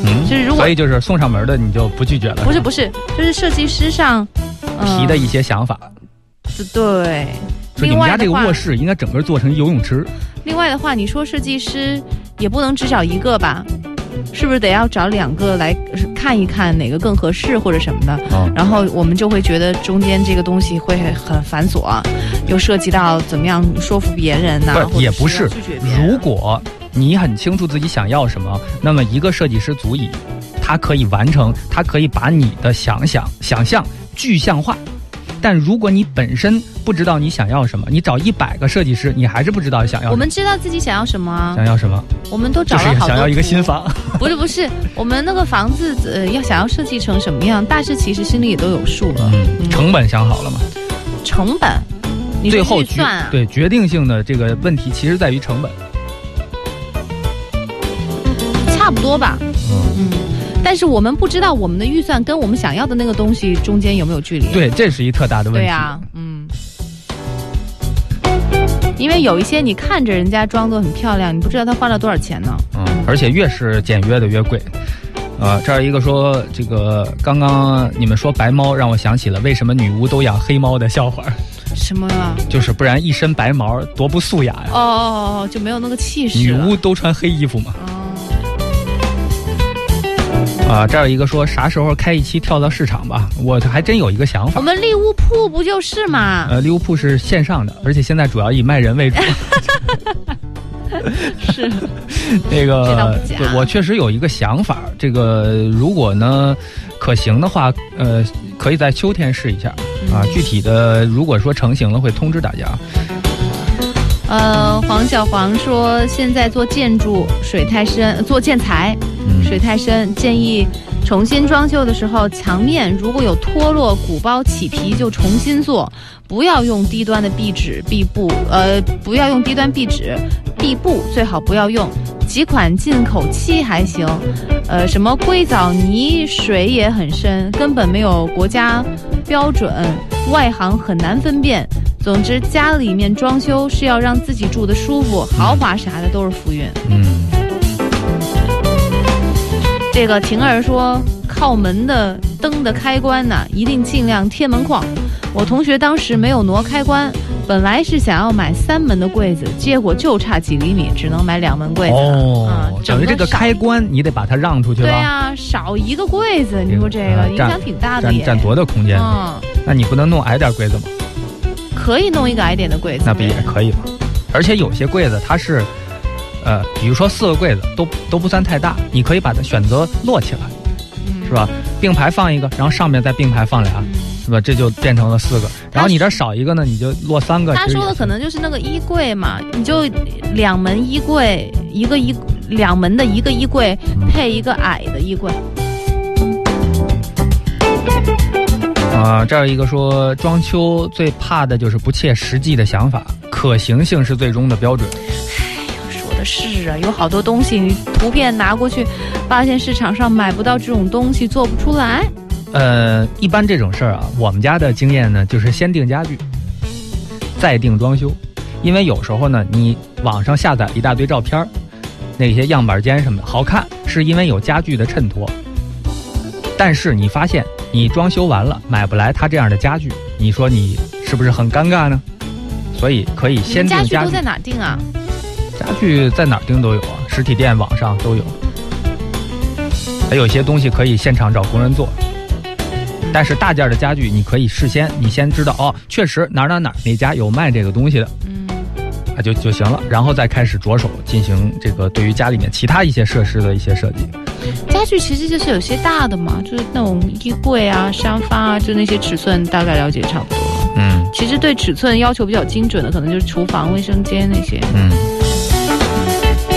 嗯，就是如果所以就是送上门的你就不拒绝了，不是不是，就是设计师上、呃、提的一些想法，对。另说你们家这个卧室应该整个做成游泳池，另外的话，你说设计师也不能只找一个吧？是不是得要找两个来看一看哪个更合适或者什么的？啊然后我们就会觉得中间这个东西会很繁琐，啊又涉及到怎么样说服别人呢、不也不是。如果你很清楚自己想要什么，那么一个设计师足以，他可以完成，他可以把你的想想想象具象化。但如果你本身不知道你想要什么，你找一百个设计师，你还是不知道想要什么。我们知道自己想要什么啊，想要什么？我们都找想要一个新房。不是不是，我们那个房子呃要想要设计成什么样，大师其实心里也都有数了。嗯，成本想好了吗？成本，你最后算啊？对决定性的这个问题，其实在于成本。差不多吧。嗯，嗯，但是我们不知道我们的预算跟我们想要的那个东西中间有没有距离。对，这是一特大的问题。对呀、嗯。因为有一些你看着人家装作很漂亮，你不知道他花了多少钱呢。嗯，而且越是简约的越贵。呃，这儿一个说这个，刚刚你们说白猫，让我想起了为什么女巫都养黑猫的笑话，什么啊？就是不然一身白毛多不素雅呀。哦哦哦，就没有那个气势女。巫都穿黑衣服嘛。哦，啊，这儿有一个说啥时候开一期跳蚤市场吧？我还真有一个想法。我们利物浦不就是吗？呃，利物浦是线上的，而且现在主要以卖人为主。是，这 这倒个我确实有一个想法，这个如果呢可行的话，呃，可以在秋天试一下啊。嗯具体的如果说成型了，会通知大家。呃，黄小黄说，现在做建筑水太深，做建材嗯，水太深，建议重新装修的时候，墙面如果有脱落、鼓包、起皮，就重新做，不要用低端的壁纸、壁布，呃，不要用低端壁纸、壁布，最好不要用。几款进口漆还行，呃，什么硅藻泥水也很深，根本没有国家标准，外行很难分辨。总之，家里面装修是要让自己住的舒服，豪华啥的都是浮云。嗯，这个婷儿说，靠门的灯的开关呢，一定尽量贴门框。我同学当时没有挪开关，本来是想要买三门的柜子，结果就差几厘米，只能买两门柜子。啊哦，等于这个开关你得把它让出去了，对啊，少一个柜子，你说这个影响挺大的耶。占占多大空间？嗯，那你不能弄矮点柜子吗？可以弄一个矮点的柜子。那不也可以吗？而且有些柜子它是，呃，比如说四个柜子都都不算太大，你可以把它选择摞起来，嗯是吧？并排放一个，然后上面再并排放俩，是吧？这就变成了四个。然后你这少一个呢，你就摞三个。他说的可能就是那个衣柜嘛，你就两门衣柜，一个衣两门的一个衣柜嗯配一个矮的衣柜。啊、这儿有一个说装修最怕的就是不切实际的想法，可行性是最终的标准。是啊，有好多东西，你图片拿过去，发现市场上买不到这种东西，做不出来。呃，一般这种事儿啊，我们家的经验呢，就是先定家具，再定装修，因为有时候呢，你网上下载一大堆照片儿，那些样板间什么的好看，是因为有家具的衬托。但是你发现你装修完了买不来他这样的家具，你说你是不是很尴尬呢？所以可以先定家具家具都在。哪定啊？家具在哪儿订都有啊，实体店、网上都有。还有一些东西可以现场找工人做，但是大件的家具你可以事先你先知道哦，确实哪儿哪儿哪儿哪家有卖这个东西的，嗯，啊就就行了，然后再开始着手进行这个对于家里面其他一些设施的一些设计。家具其实就是有些大的嘛，就是那种衣柜啊、沙发啊，就那些尺寸大概了解差不多了。嗯其实对尺寸要求比较精准的，可能就是厨房、卫生间那些。嗯。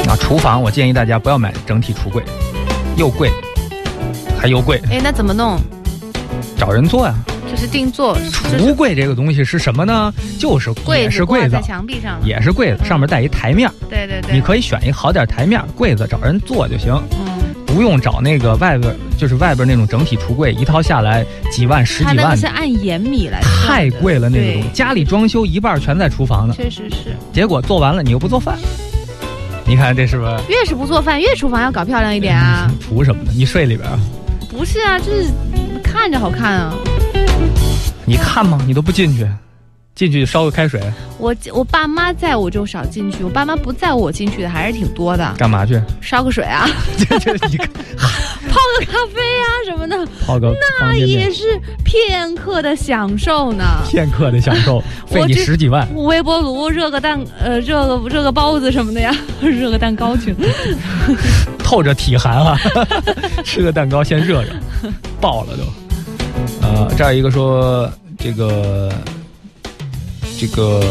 啊，厨房我建议大家不要买整体橱柜，又贵，还又贵，哎，那怎么弄？找人做呀、就是定做，橱柜这个东西是什么呢？就是柜也是柜子墙壁上。也是柜子，上面带一台面儿，对对对，你可以选一个好点台面柜子，找人做就行，嗯，不用找那个外边就是外边那种整体橱柜，一套下来几万、十几万是，按延米来太贵了那个东西。家里装修一半全在厨房呢，确实是，结果做完了你又不做饭，你看这是不是？越是不做饭，越厨房要搞漂亮一点啊。图什么呢？你睡里边啊，不是啊，就是看着好看啊。你看吗？你都不进去，进去烧个开水我我爸妈在我就少进去，我爸妈不在我进去的还是挺多的。干嘛去？烧个水啊，这这你看泡个咖啡啊什么的，泡个那，也是片刻的享受呢。片刻的享受，费你十几万。微波炉热个蛋，呃，热个热个包子什么的呀，热个蛋糕去。透着体寒啊，吃个蛋糕先热热，爆了都。呃，这儿一个说这个这个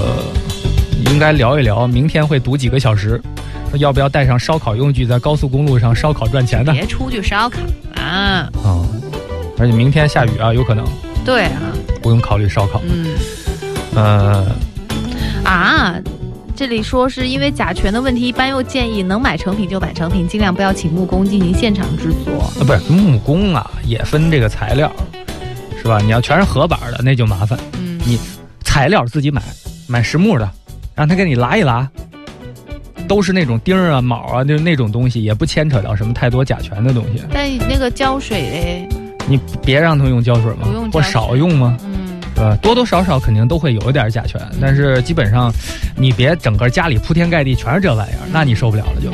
应该聊一聊，明天会堵几个小时，说要不要带上烧烤用具在高速公路上烧烤赚钱呢？别出去烧烤啊！啊、而且明天下雨啊，有可能对啊，不用考虑烧烤。嗯呃，啊。这里说是因为甲醛的问题，一般又建议能买成品就买成品，尽量不要请木工进行现场制作。啊，不是木工啊，也分这个材料，是吧？你要全是合板的，那就麻烦。嗯，你材料自己买，买实木的，让他给你拉一拉，都是那种钉儿啊、铆啊，就是那种东西，也不牵扯到什么太多甲醛的东西。但那个胶水嘞，你别让他用胶水嘛，或少用嘛，嗯，是吧？多多少少肯定都会有一点甲醛，但是基本上，你别整个家里铺天盖地全是这玩意儿，那你受不了了就。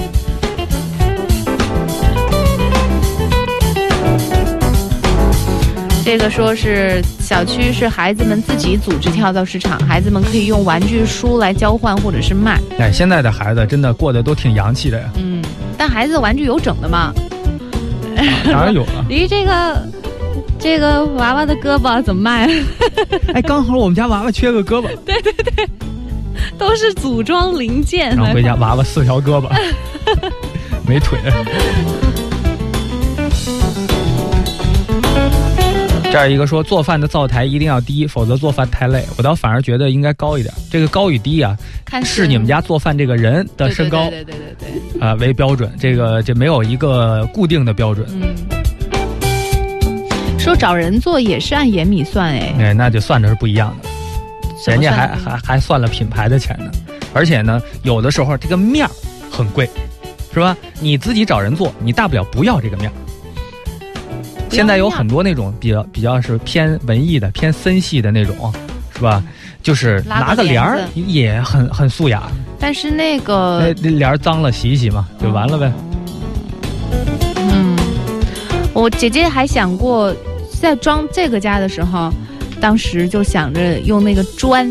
这个说是小区是孩子们自己组织跳蚤市场，孩子们可以用玩具书来交换或者是卖。哎，现在的孩子真的过得都挺洋气的呀，嗯，但孩子的玩具有整的吗？当然有了。咦，这个这个娃娃的胳膊怎么卖？哎，刚好我们家娃娃缺个胳膊，对对对都是组装零件。然后回家娃娃四条胳膊，没腿。这儿一个说做饭的灶台一定要低，否则做饭太累。我倒反而觉得应该高一点。这个高与低啊，看是你们家做饭这个人的身高对对对对啊、为标准。这个这没有一个固定的标准，嗯。说找人做也是按延米算哎，哎，那就算的是不一样的。人家还还还算了品牌的钱呢，而且呢，有的时候这个面儿很贵，是吧？你自己找人做，你大不了不要这个面儿。现在有很多那种比较比较是偏文艺的、偏森系的那种，是吧？就是拿个帘儿也很很素雅，但是那那个那帘儿脏了洗一洗嘛，就完了呗。嗯，我姐姐还想过，在装这个家的时候，当时就想着用那个砖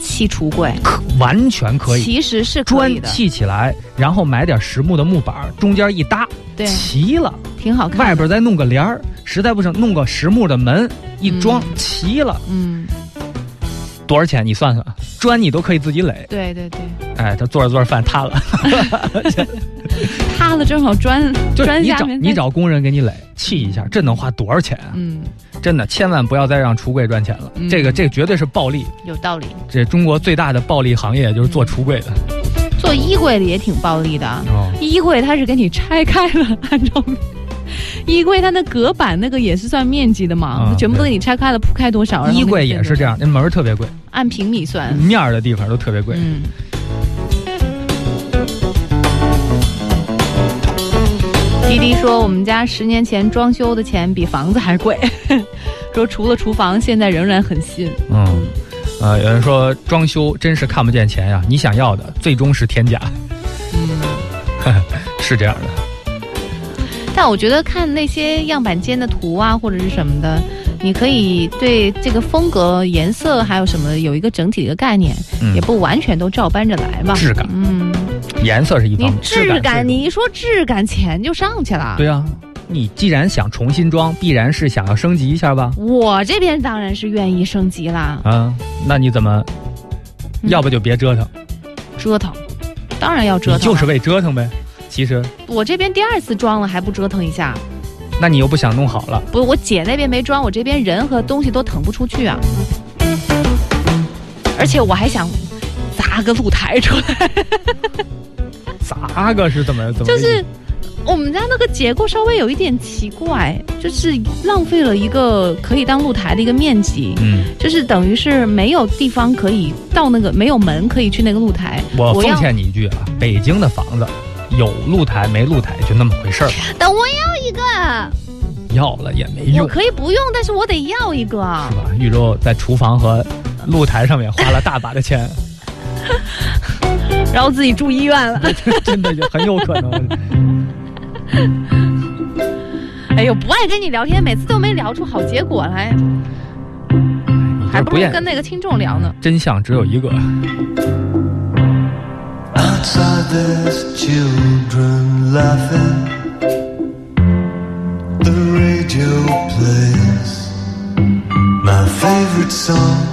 砌橱柜，可完全可以，其实是可砖以的，砌起来，然后买点实木的木板，中间一搭，对，齐了。挺好看。外边再弄个帘儿，实在不行弄个实木的门一装，嗯齐了。嗯，多少钱？你算算，砖你都可以自己垒。对对对，哎，他做着做着饭塌了，塌了正好砖就是你找砖下面你找工人给你垒砌一下，这能花多少钱啊？嗯真的，千万不要再让橱柜赚钱了。嗯这个这个绝对是暴利，有道理。这中国最大的暴利行业就是做橱柜的。做衣柜的也挺暴力的，哦，衣柜它是给你拆开了，按照衣柜它的隔板那个也是算面积的嘛，啊全部都给你拆开了，铺开多少？衣柜也是这样，那门儿特别贵，按平米算。面儿的地方都特别贵。嗯。滴滴说，我们家十年前装修的钱比房子还贵，说除了厨房，现在仍然很新。嗯，呃，有人说装修真是看不见钱呀，你想要的最终是天价。嗯，是这样的。但我觉得看那些样板间的图啊，或者是什么的，你可以对这个风格、颜色还有什么有一个整体的一个概念，嗯也不完全都照搬着来吧。质感嗯，颜色是一方你面，质感感，你一说质感，钱就上去了。对啊，你既然想重新装，必然是想要升级一下吧？我这边当然是愿意升级啦，啊，那你怎么？嗯要不就别折腾，折腾，当然要折腾了。你就是为折腾呗。其实，我这边第二次装了，还不折腾一下？那你又不想弄好了，不，我姐那边没装，我这边人和东西都腾不出去啊。而且我还想砸个露台出来，砸个是怎么怎么？就是我们家那个结构稍微有一点奇怪，就是浪费了一个可以当露台的一个面积。嗯，就是等于是没有地方可以到那个没有门可以去那个露台。我奉要，劝你一句啊，北京的房子有露台没露台就那么回事儿吧，但我要一个，要了也没我用，可以不用，但是我得要一个。是吧？玉州在厨房和露台上面花了大把的钱，然后自己住医院了。真的就很有可能。哎呦，不爱跟你聊天，每次都没聊出好结果来，还不如跟那个听众聊呢。真相只有一个。Outside there's children laughing. The radio plays my favorite song.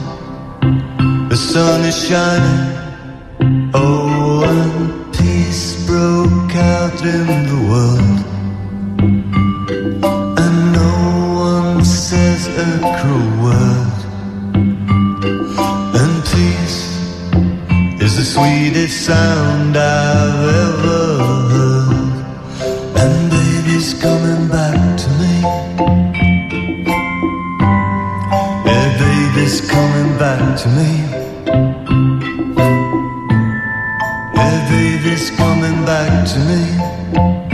The sun is shining. Oh, and peace broke out in the world. And no one says a cruel word. And peace is the sweetest sound I've ever heard. And baby's coming back to me. Yeah, baby's coming back to me. Baby's coming back to me.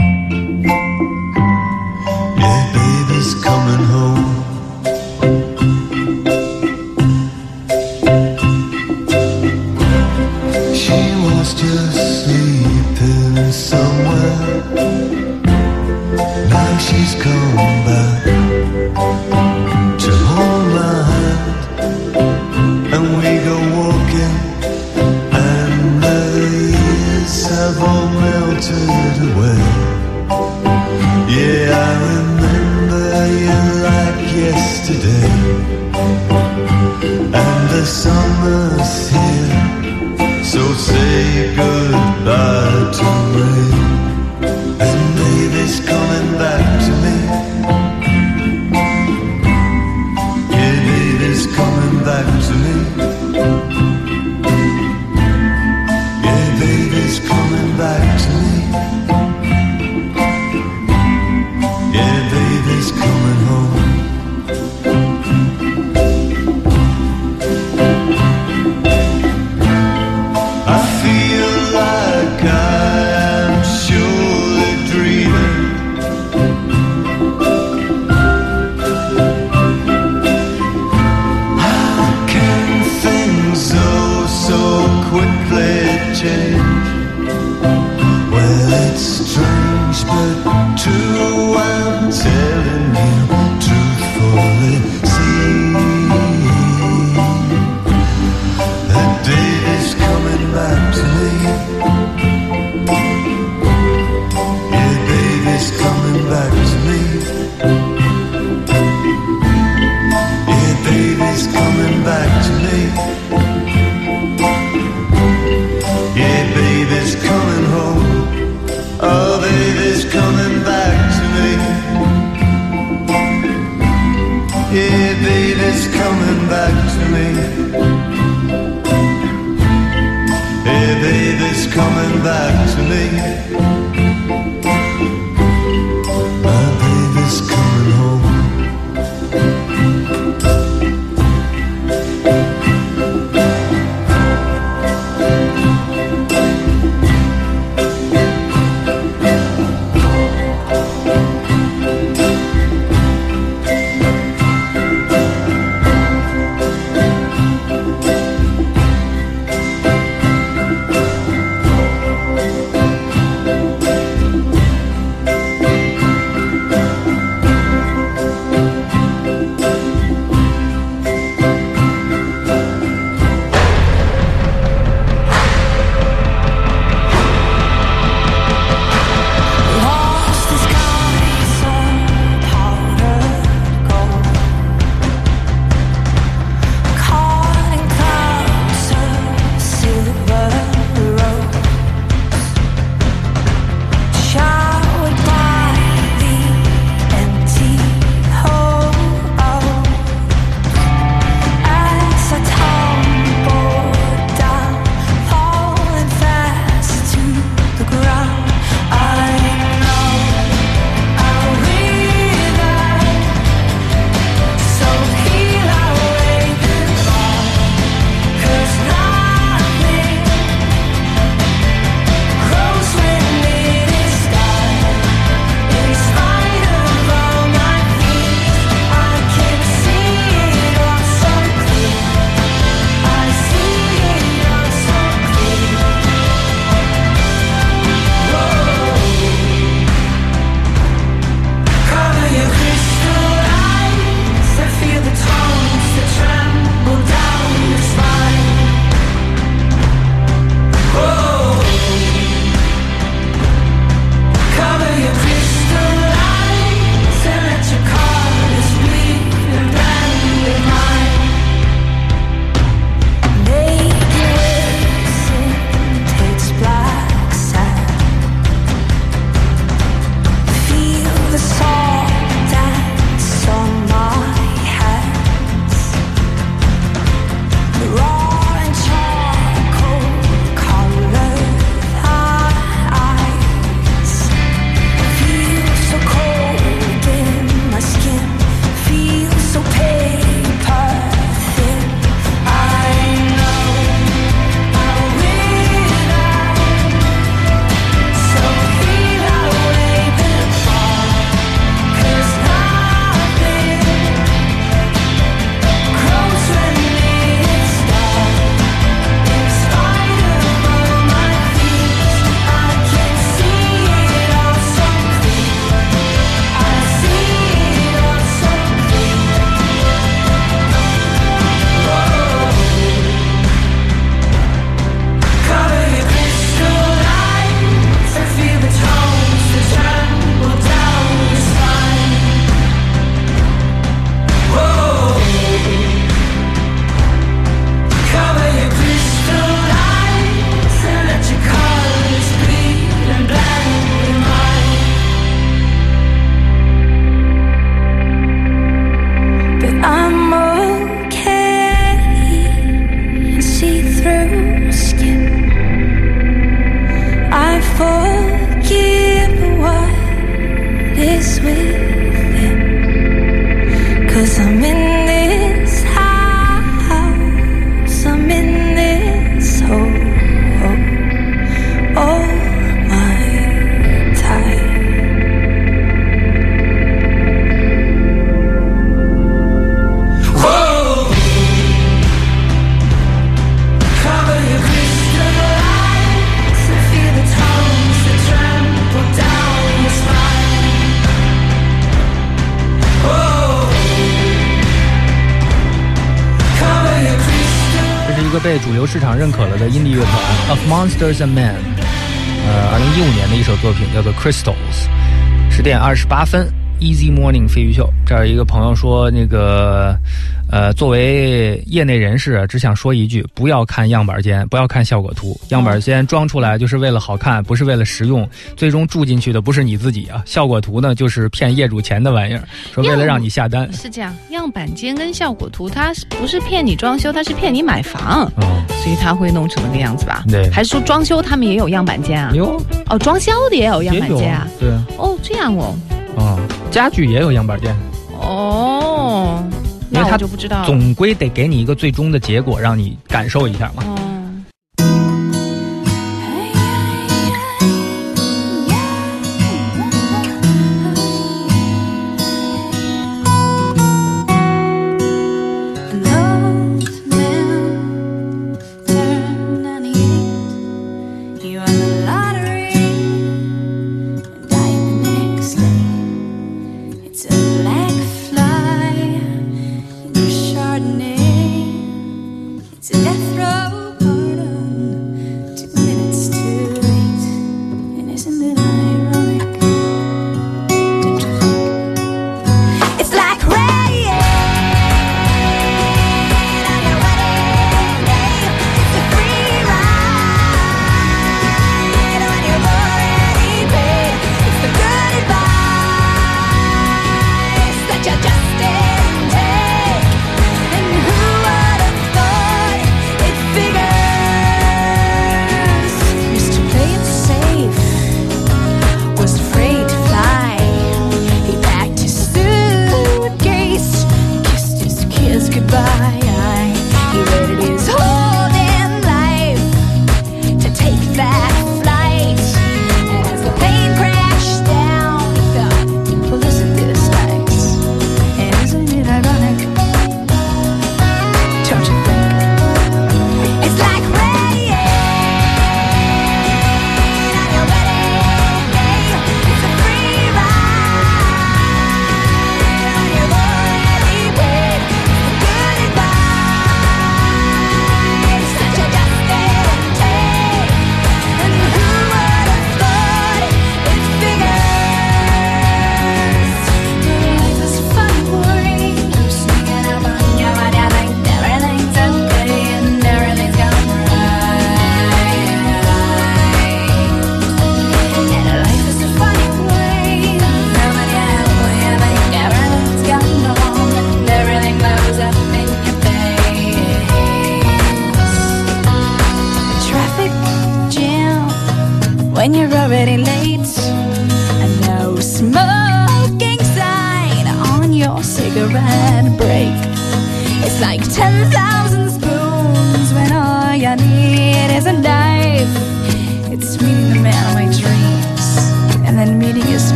Summer's here. So say goodbye Monsters and Men，呃，二零一五年的一首作品叫做 Crystals，十点二十八分，Easy Morning 飞鱼秀。这儿有一个朋友说，那个，呃，作为业内人士，只想说一句：不要看样板间，不要看效果图。样板间装出来就是为了好看，不是为了实用，最终住进去的不是你自己啊。效果图呢，就是骗业主钱的玩意儿，说为了让你下单。是这样，样板间跟效果图，它是不是骗你装修，它是骗你买房，嗯，所以他会弄成那个样子吧？对还是说装修他们也有样板间啊？有，哦，装修的也有样板间啊？对啊，哦，这样哦，啊、家具也有样板间。哦，那因为它我就不知道了。总归得给你一个最终的结果，让你感受一下嘛。哦，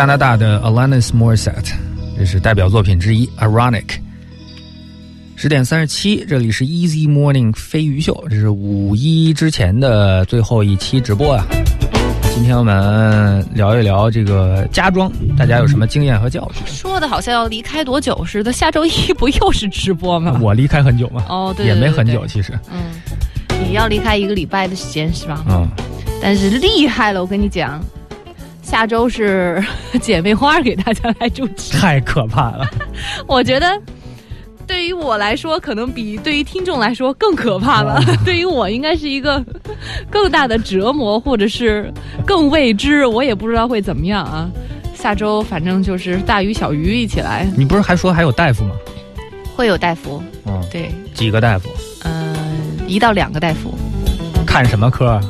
加拿大的 Alanis Morissette，这是代表作品之一《Ironic》。十点三十七，这里是 Easy Morning 飞鱼秀，这是五一之前的最后一期直播啊。今天我们聊一聊这个家装，大家有什么经验和教训？说的好像要离开多久似的，下周一不又是直播吗？我离开很久吗，哦，对也对对对没很久，其实，嗯，你要离开一个礼拜的时间是吧？嗯，但是厉害了，我跟你讲，下周是 姐妹花给大家来主持，太可怕了。我觉得对于我来说，可能比对于听众来说更可怕了。对于我，应该是一个更大的折磨，或者是更未知，我也不知道会怎么样啊。下周反正就是大鱼小鱼一起来，你不是还说还有大夫吗？会有大夫，嗯，对，几个大夫？嗯、一到两个大夫。看什么科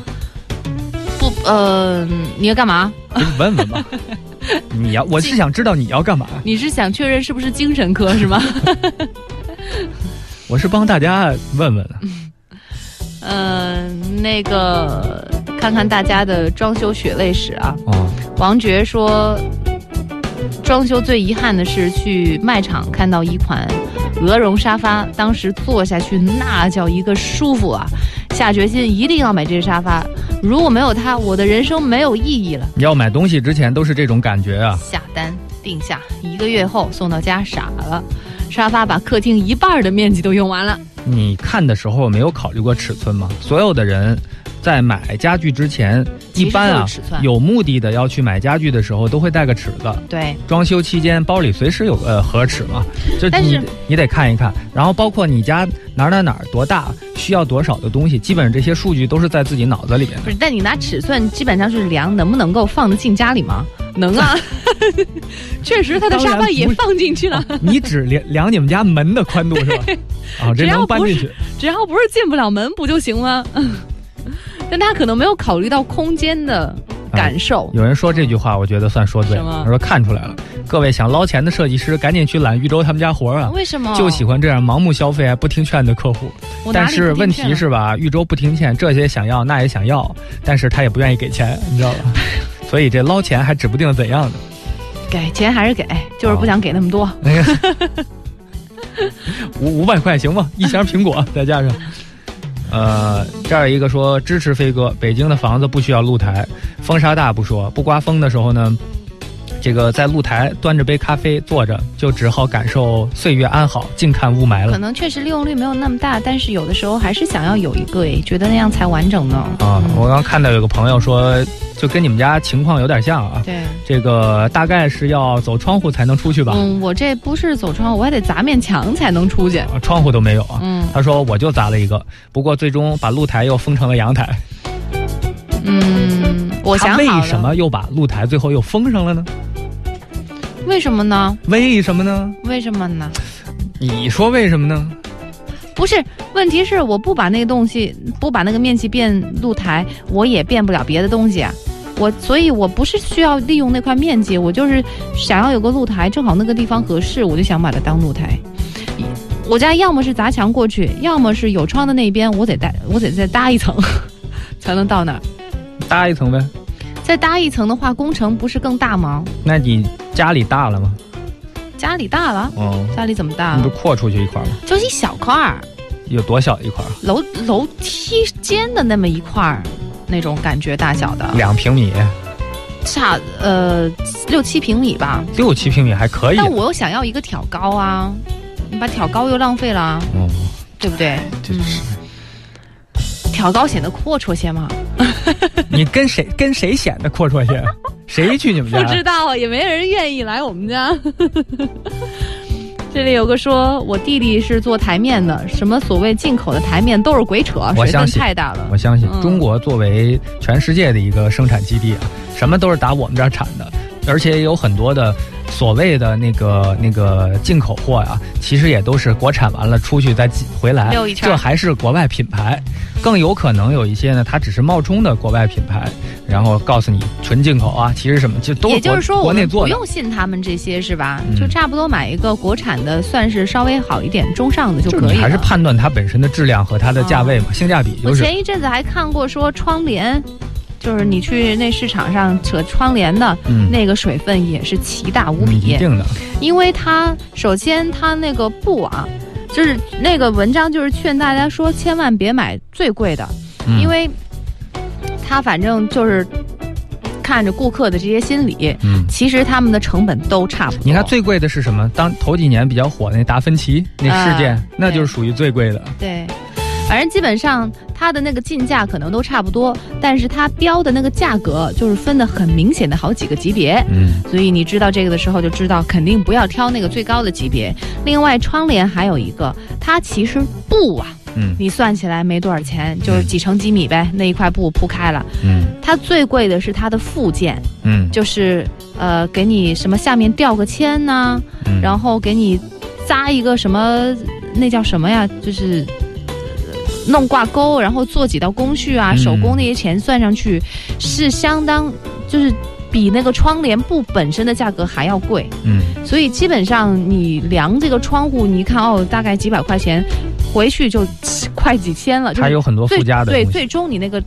呃，你要干嘛？给你问问吧。你要，我是想知道你要干嘛。你是想确认是不是精神科是吗？我是帮大家问问的。嗯、那个看看大家的装修血泪史啊。哦，王爵说，装修最遗憾的是去卖场看到一款鹅绒沙发，当时坐下去那叫一个舒服啊！下决心一定要买这个沙发，如果没有它，我的人生没有意义了。要买东西之前都是这种感觉啊。下单定下，一个月后送到家，傻了。沙发把客厅一半的面积都用完了。你看的时候没有考虑过尺寸吗？所有的人在买家具之前，一般啊有目的的要去买家具的时候，都会带个尺子。对，装修期间包里随时有个盒尺嘛，就你你得看一看，然后包括你家哪儿哪儿哪儿多大，需要多少的东西，基本上这些数据都是在自己脑子里边的。不是，但你拿尺寸基本上是量能不能够放得进家里吗？能啊，确实他的沙发也放进去了，你只量量你们家门的宽度是吧？啊，这能搬进去。只要不是进不了门不就行吗？但他可能没有考虑到空间的感受。有人说这句话，我觉得算说对了。他说看出来了，各位想捞钱的设计师，赶紧去揽豫州他们家活儿啊！为什么就喜欢这样盲目消费还不听劝的客户。但是问题是吧，豫州不听劝，这些想要那也想要，但是他也不愿意给钱，你知道吧？所以这捞钱还指不定怎样的。给钱还是给，就是不想给那么多。那个 五五百块行吗？一箱苹果再加上。呃，这儿一个说支持飞哥，北京的房子不需要露台，风沙大不说，不刮风的时候呢，这个在露台端着杯咖啡坐着，就只好感受岁月安好，静看雾霾了。可能确实利用率没有那么大，但是有的时候还是想要有一个，诶，觉得那样才完整呢。啊，嗯我刚看到有个朋友说，就跟你们家情况有点像啊。对，这个大概是要走窗户才能出去吧？嗯，我这不是走窗户，我还得砸面墙才能出去。啊窗户都没有啊。嗯他说我就砸了一个，不过最终把露台又封成了阳台。嗯，我想为什么又把露台最后又封上了呢？为什么呢？为什么呢？为什么呢？你说为什么呢？不是，问题是我不把那个东西，不把那个面积变露台，我也变不了别的东西啊。我所以，我不是需要利用那块面积，我就是想要有个露台，正好那个地方合适，我就想把它当露台。我家要么是砸墙过去，要么是有窗的那边，我得搭，我得再搭一层，才能到那儿。搭一层呗。再搭一层的话，工程不是更大吗？那你家里大了吗？家里大了，哦，家里怎么大了？你不扩出去一块吗？就一小块儿，有多小一块？楼楼梯间的那么一块儿，那种感觉大小的。两平米，差呃六七平米吧，六七平米还可以。但我又想要一个挑高啊，你把挑高又浪费了啊，哦，对不对？就是挑高显得阔绰些嘛。你跟谁跟谁显得阔绰些？谁去你们家不？知道，也没人愿意来我们家。这里有个说，我弟弟是做台面的，什么所谓进口的台面都是鬼扯，水分我相信太大了。我相信嗯中国作为全世界的一个生产基地啊，什么都是打我们这儿产的，而且也有很多的所谓的那个那个进口货呀、其实也都是国产完了出去再进回来这还是国外品牌。更有可能有一些呢，它只是冒充的国外品牌，然后告诉你纯进口啊，其实什么就都也就是说，我们不国内做的。用信他们这些是吧？嗯就差不多买一个国产的，算是稍微好一点、中上的就可以了。就你还是判断它本身的质量和它的价位嘛，性价比就是。前一阵子还看过说窗帘，就是你去那市场上扯窗帘的，嗯那个水分也是奇大无嗯比。一定的，因为它首先它那个布啊，就是那个文章就是劝大家说，千万别买最贵的，嗯因为它反正就是看着顾客的这些心理，嗯。其实他们的成本都差不多。你看最贵的是什么？当头几年比较火那达芬奇那事件，啊那就是属于最贵的。对。反正基本上它的那个进价可能都差不多，但是它标的那个价格就是分的很明显的好几个级别。嗯所以你知道这个的时候，就知道肯定不要挑那个最高的级别。另外，窗帘还有一个，它其实布啊，嗯你算起来没多少钱，就是几乘几米呗，那一块布铺开了。嗯它最贵的是它的附件，嗯，就是呃，给你什么下面吊个签呐、嗯然后给你扎一个什么，那叫什么呀？就是。呃弄挂钩，然后做几道工序啊，嗯手工那些钱算上去，是相当就是比那个窗帘布本身的价格还要贵。嗯所以基本上你量这个窗户，你一看哦，大概几百块钱，回去就快几千了。就是它有很多附加的对最终你那个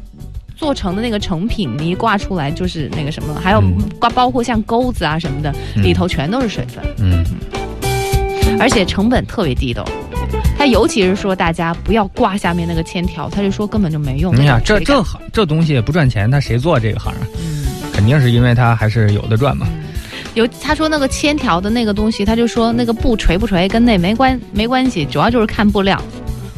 做成的那个成品，你一挂出来就是那个什么，还有嗯挂包括像钩子啊什么的，嗯里头全都是水分，嗯而且成本特别低的哦。他尤其是说大家不要挂下面那个铅条，他就说根本就没用。你想这这行这东西不赚钱，他谁做这个行啊？嗯。肯定是因为他还是有的赚嘛。有他说那个铅条的那个东西，他就说那个布垂不垂跟那没关没关系，主要就是看布料，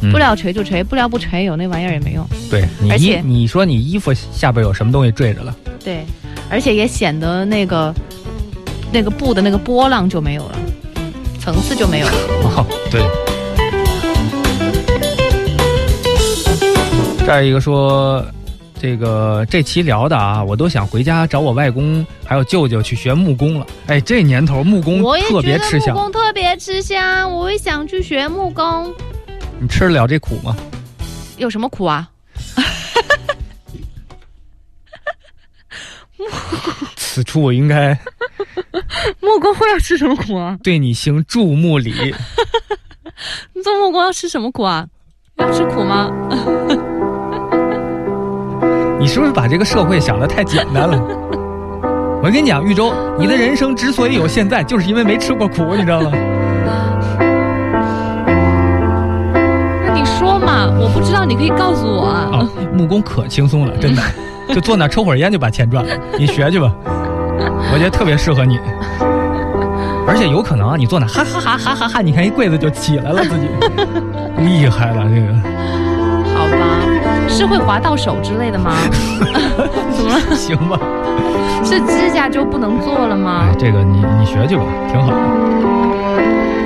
嗯布料垂就垂，布料不垂有那玩意儿也没用。对你而且你说你衣服下边有什么东西坠着了？对，而且也显得那个那个布的那个波浪就没有了，层次就没有了。哦，对。这儿一个说，这个这期聊的啊，我都想回家找我外公还有舅舅去学木工了。哎，这年头木工特别吃香，木工特别吃香，我也想去学木工。你吃得了这苦吗？有什么苦啊？此处我应该木工会要吃什么苦啊？对你行注目礼。你做木工要吃什么苦啊？要吃苦吗？你是不是把这个社会想的太简单了？我跟你讲，玉州，你的人生之所以有现在，就是因为没吃过苦，你知道吗？那你说嘛，我不知道，你可以告诉我啊。啊，木工可轻松了，真的，就坐那抽会儿烟就把钱赚了。你学去吧，我觉得特别适合你。而且有可能啊，你坐那哈哈哈哈哈哈，你看一柜子就起来了，自己厉害了，这个是会划到手之类的吗？怎么了？行吧？是指甲就不能做了吗哎，？这个你你学去吧，挺好的。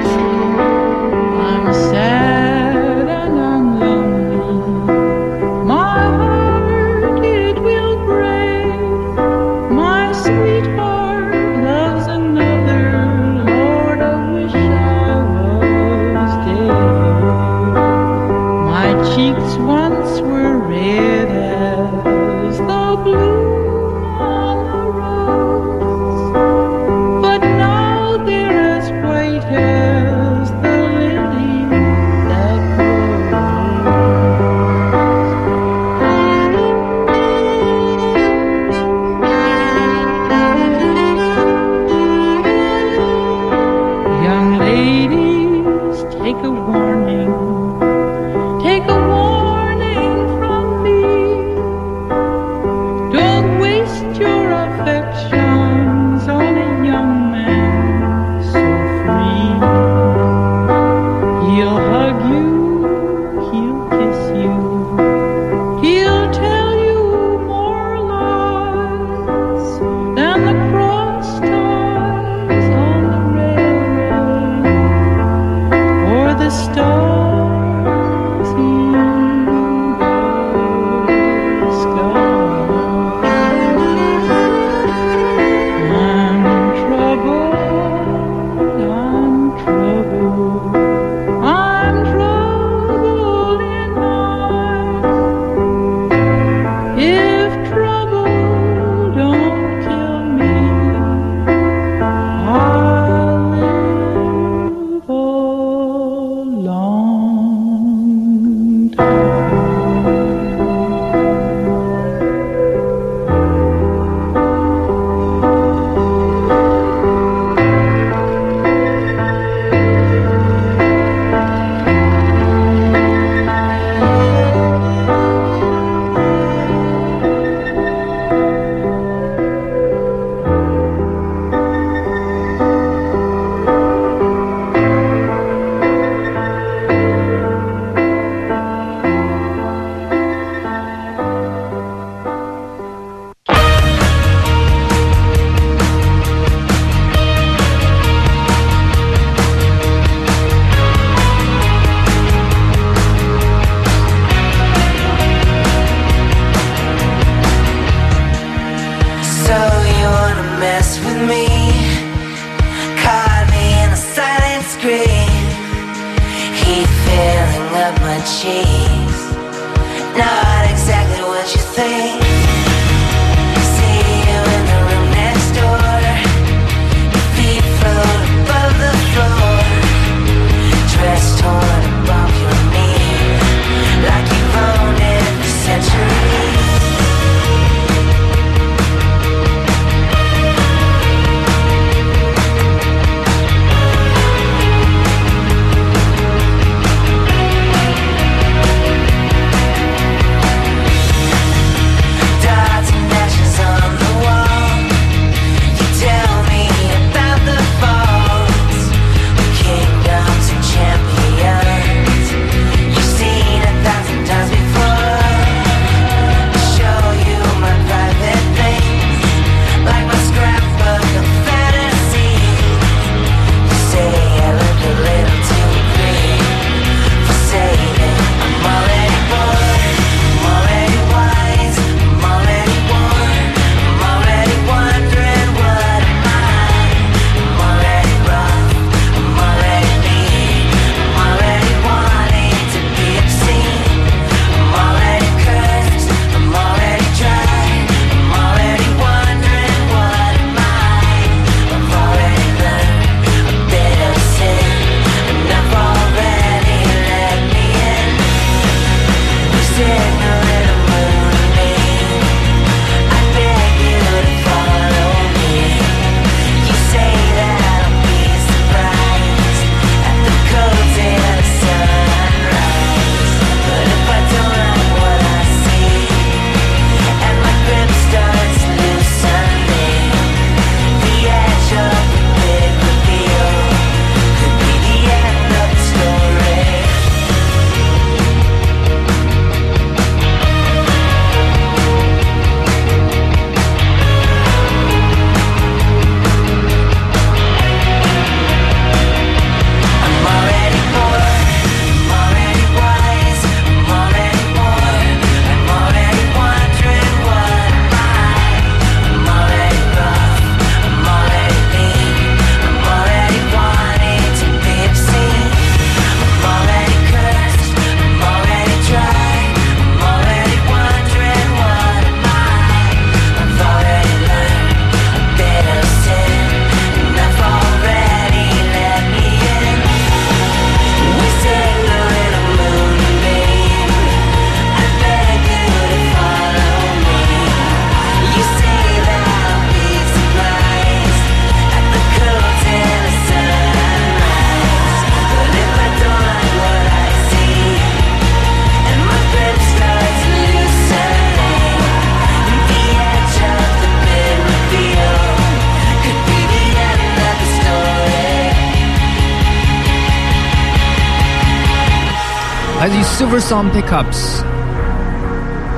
自于 Silver Song Pickups。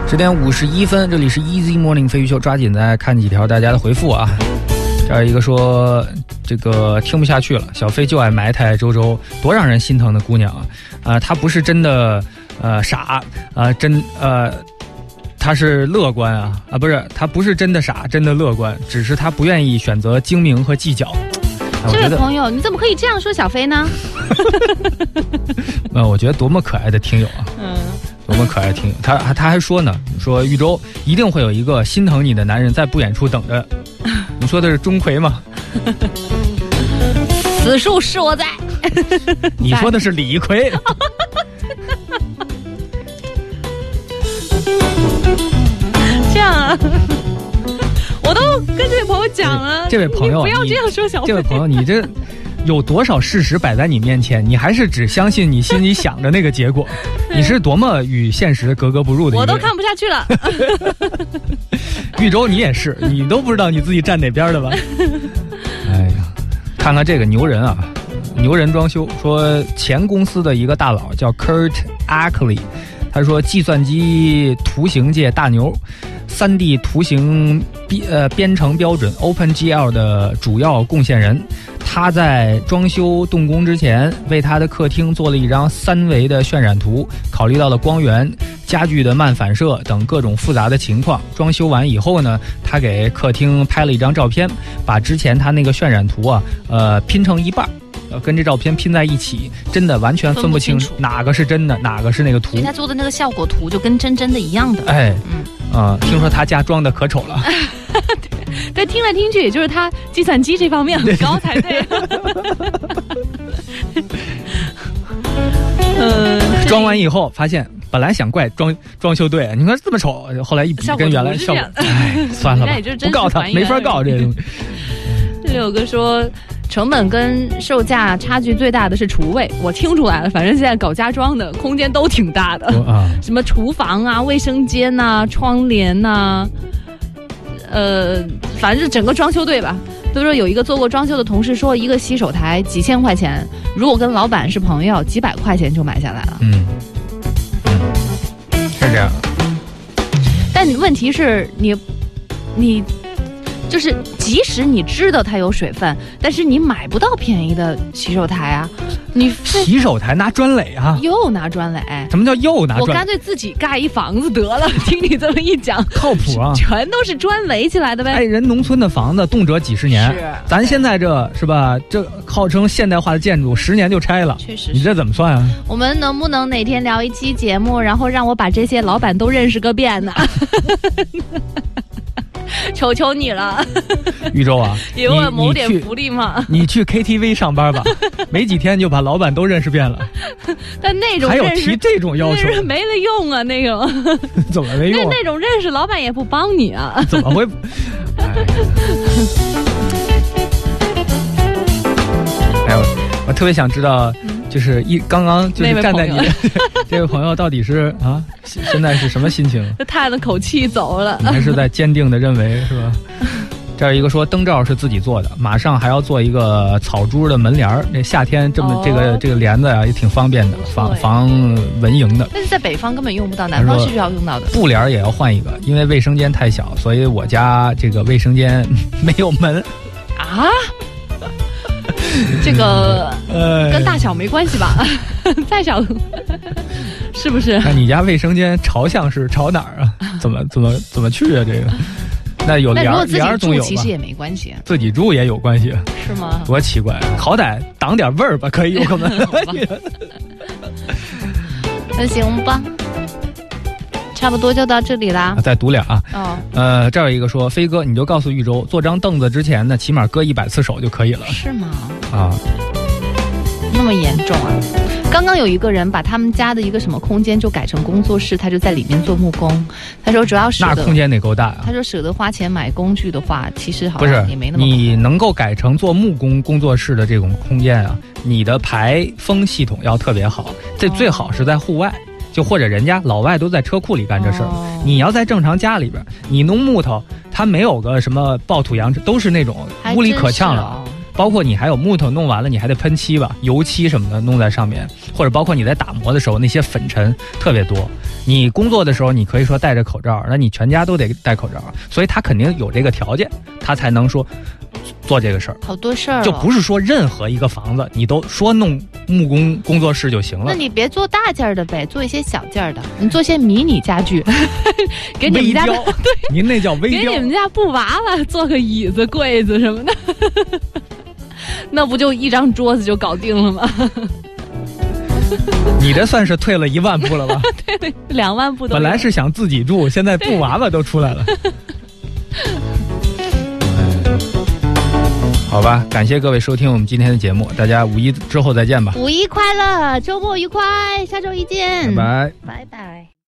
十点五十一分，这里是 Easy Morning 飞鱼秀，抓紧再看几条大家的回复啊。这儿一个说这个听不下去了，小飞就爱埋汰周周，多让人心疼的姑娘啊！啊、她不是真的呃傻啊、真呃。她是乐观啊啊，不是，她不是真的傻，真的乐观，只是她不愿意选择精明和计较。啊这，位朋友，你怎么可以这样说小飞呢？呃，我觉得多么可爱的听友啊！可爱听，他还他还说呢，说豫州一定会有一个心疼你的男人在不远处等着。你说的是钟馗吗？此处是我在。你说的是李逵。这样啊，我都跟这位朋友讲了，这位朋友不要这样说小飞。这位朋友，你这有多少事实摆在你面前，你还是只相信你心里想的那个结果？你是多么与现实格格不入的一我都。看不下去了。玉州你也是，你都不知道你自己站哪边的吧？哎呀，看看这个牛人啊，牛人装修说前公司的一个大佬叫 Kurt Ackley，他说计算机图形界大牛，3D 图形编呃编程标准 OpenGL 的主要贡献人。他在装修动工之前，为他的客厅做了一张三维的渲染图，考虑到了光源、家具的漫反射等各种复杂的情况。装修完以后呢，他给客厅拍了一张照片，把之前他那个渲染图啊，呃，拼成一半。呃跟这照片拼在一起，真的完全分不清楚哪个是真的，哪个是那个图。他做的那个效果图就跟真真的一样的。哎，嗯，啊、听说他家装的可丑了，但听来听去，也就是他计算机这方面很高才对。呃，装完以后发现，本来想怪装装修队，你看这么丑，后来一比跟原来效果哎，算了不告他，没法告这个 东西。这里有个说，成本跟售价差距最大的是厨卫，我听出来了。反正现在搞家装的空间都挺大的，啊，什么厨房啊、卫生间呐、窗帘呐、呃，反正就整个装修队吧。比如说有一个做过装修的同事说，一个洗手台几千块钱，如果跟老板是朋友，几百块钱就买下来了。嗯，嗯，是这样。但问题是你，你就是即使你知道它有水分，但是你买不到便宜的洗手台啊，你洗手台拿砖垒啊？又拿砖垒。什么叫又拿砖我干？脆自己盖一房子得了。听你这么一讲，靠谱啊！全都是砖围起来的呗哎，人农村的房子动辄几十年，是咱现在这是吧？这号称现代化的建筑，十年就拆了，确实。你这怎么算啊？我们能不能哪天聊一期节目，然后让我把这些老板都认识个遍呢？求求你了，宇宙啊，给我谋点福利嘛！你去 KTV 上班吧，没几天就把老板都认识遍了，但那种还有提这种要求没了用啊，那种怎么没用啊？那那种认识老板也不帮你啊。怎么会？哎，哎我我特别想知道，就是一刚刚就是站在你 这位朋友到底是啊，现现在是什么心情？就叹了口气走了你。还是在坚定的认为是吧？这儿一个说灯罩是自己做的，马上还要做一个草珠的门帘儿。那夏天这么、哦这个这个帘子啊也挺方便的，防防蚊蝇的。但是在北方根本用不到，南方是需要用到的。布帘儿也要换一个，因为卫生间太小，所以我家这个卫生间没有门。啊？这个呃，跟大小没关系吧？再小，是不是？那你家卫生间朝向是朝哪儿啊？怎么怎么怎么去啊？这个，那有帘帘儿总有吧其实？也没关系，自己住也有关系，是吗？多奇怪！好歹挡点味儿吧，可以有个门。那行吧，差不多就到这里啦。再读俩啊，哦，呃，这儿有一个说，飞哥，你就告诉玉州，坐张凳子之前呢，起码割一百次手就可以了是吗？啊。那么严重啊？刚刚有一个人把他们家的一个什么空间就改成工作室，他就在里面做木工。他说主要是，那空间得够大啊他！说舍得花钱买工具的话，其实好像也没那么你能够改成做木工工作室的这种空间啊，你的排风系统要特别好，这最好是在户外，就或者人家老外都在车库里干这事儿。哦你要在正常家里边，你弄木头，它没有个什么暴土扬尘都是那种还无理可呛了。哦包括你还有木头弄完了，你还得喷漆吧，油漆什么的弄在上面，或者包括你在打磨的时候那些粉尘特别多。你工作的时候，你可以说戴着口罩，那你全家都得戴口罩，所以他肯定有这个条件，他才能说做这个事儿。好多事儿哦，就不是说任何一个房子你都说弄木工工作室就行了那。你别做大件儿的呗，做一些小件儿的，你做些迷你家具，给你们家 对，您那叫微雕给你。们家布娃娃做个椅子、柜子什么的，那不就一张桌子就搞定了吗？你这算是退了一万步了吧？两万步都本来是想自己住，现在布娃娃都出来了。好吧，感谢各位收听我们今天的节目，大家五一之后再见吧，五一快乐，周末愉快，下周一见，拜拜。拜拜。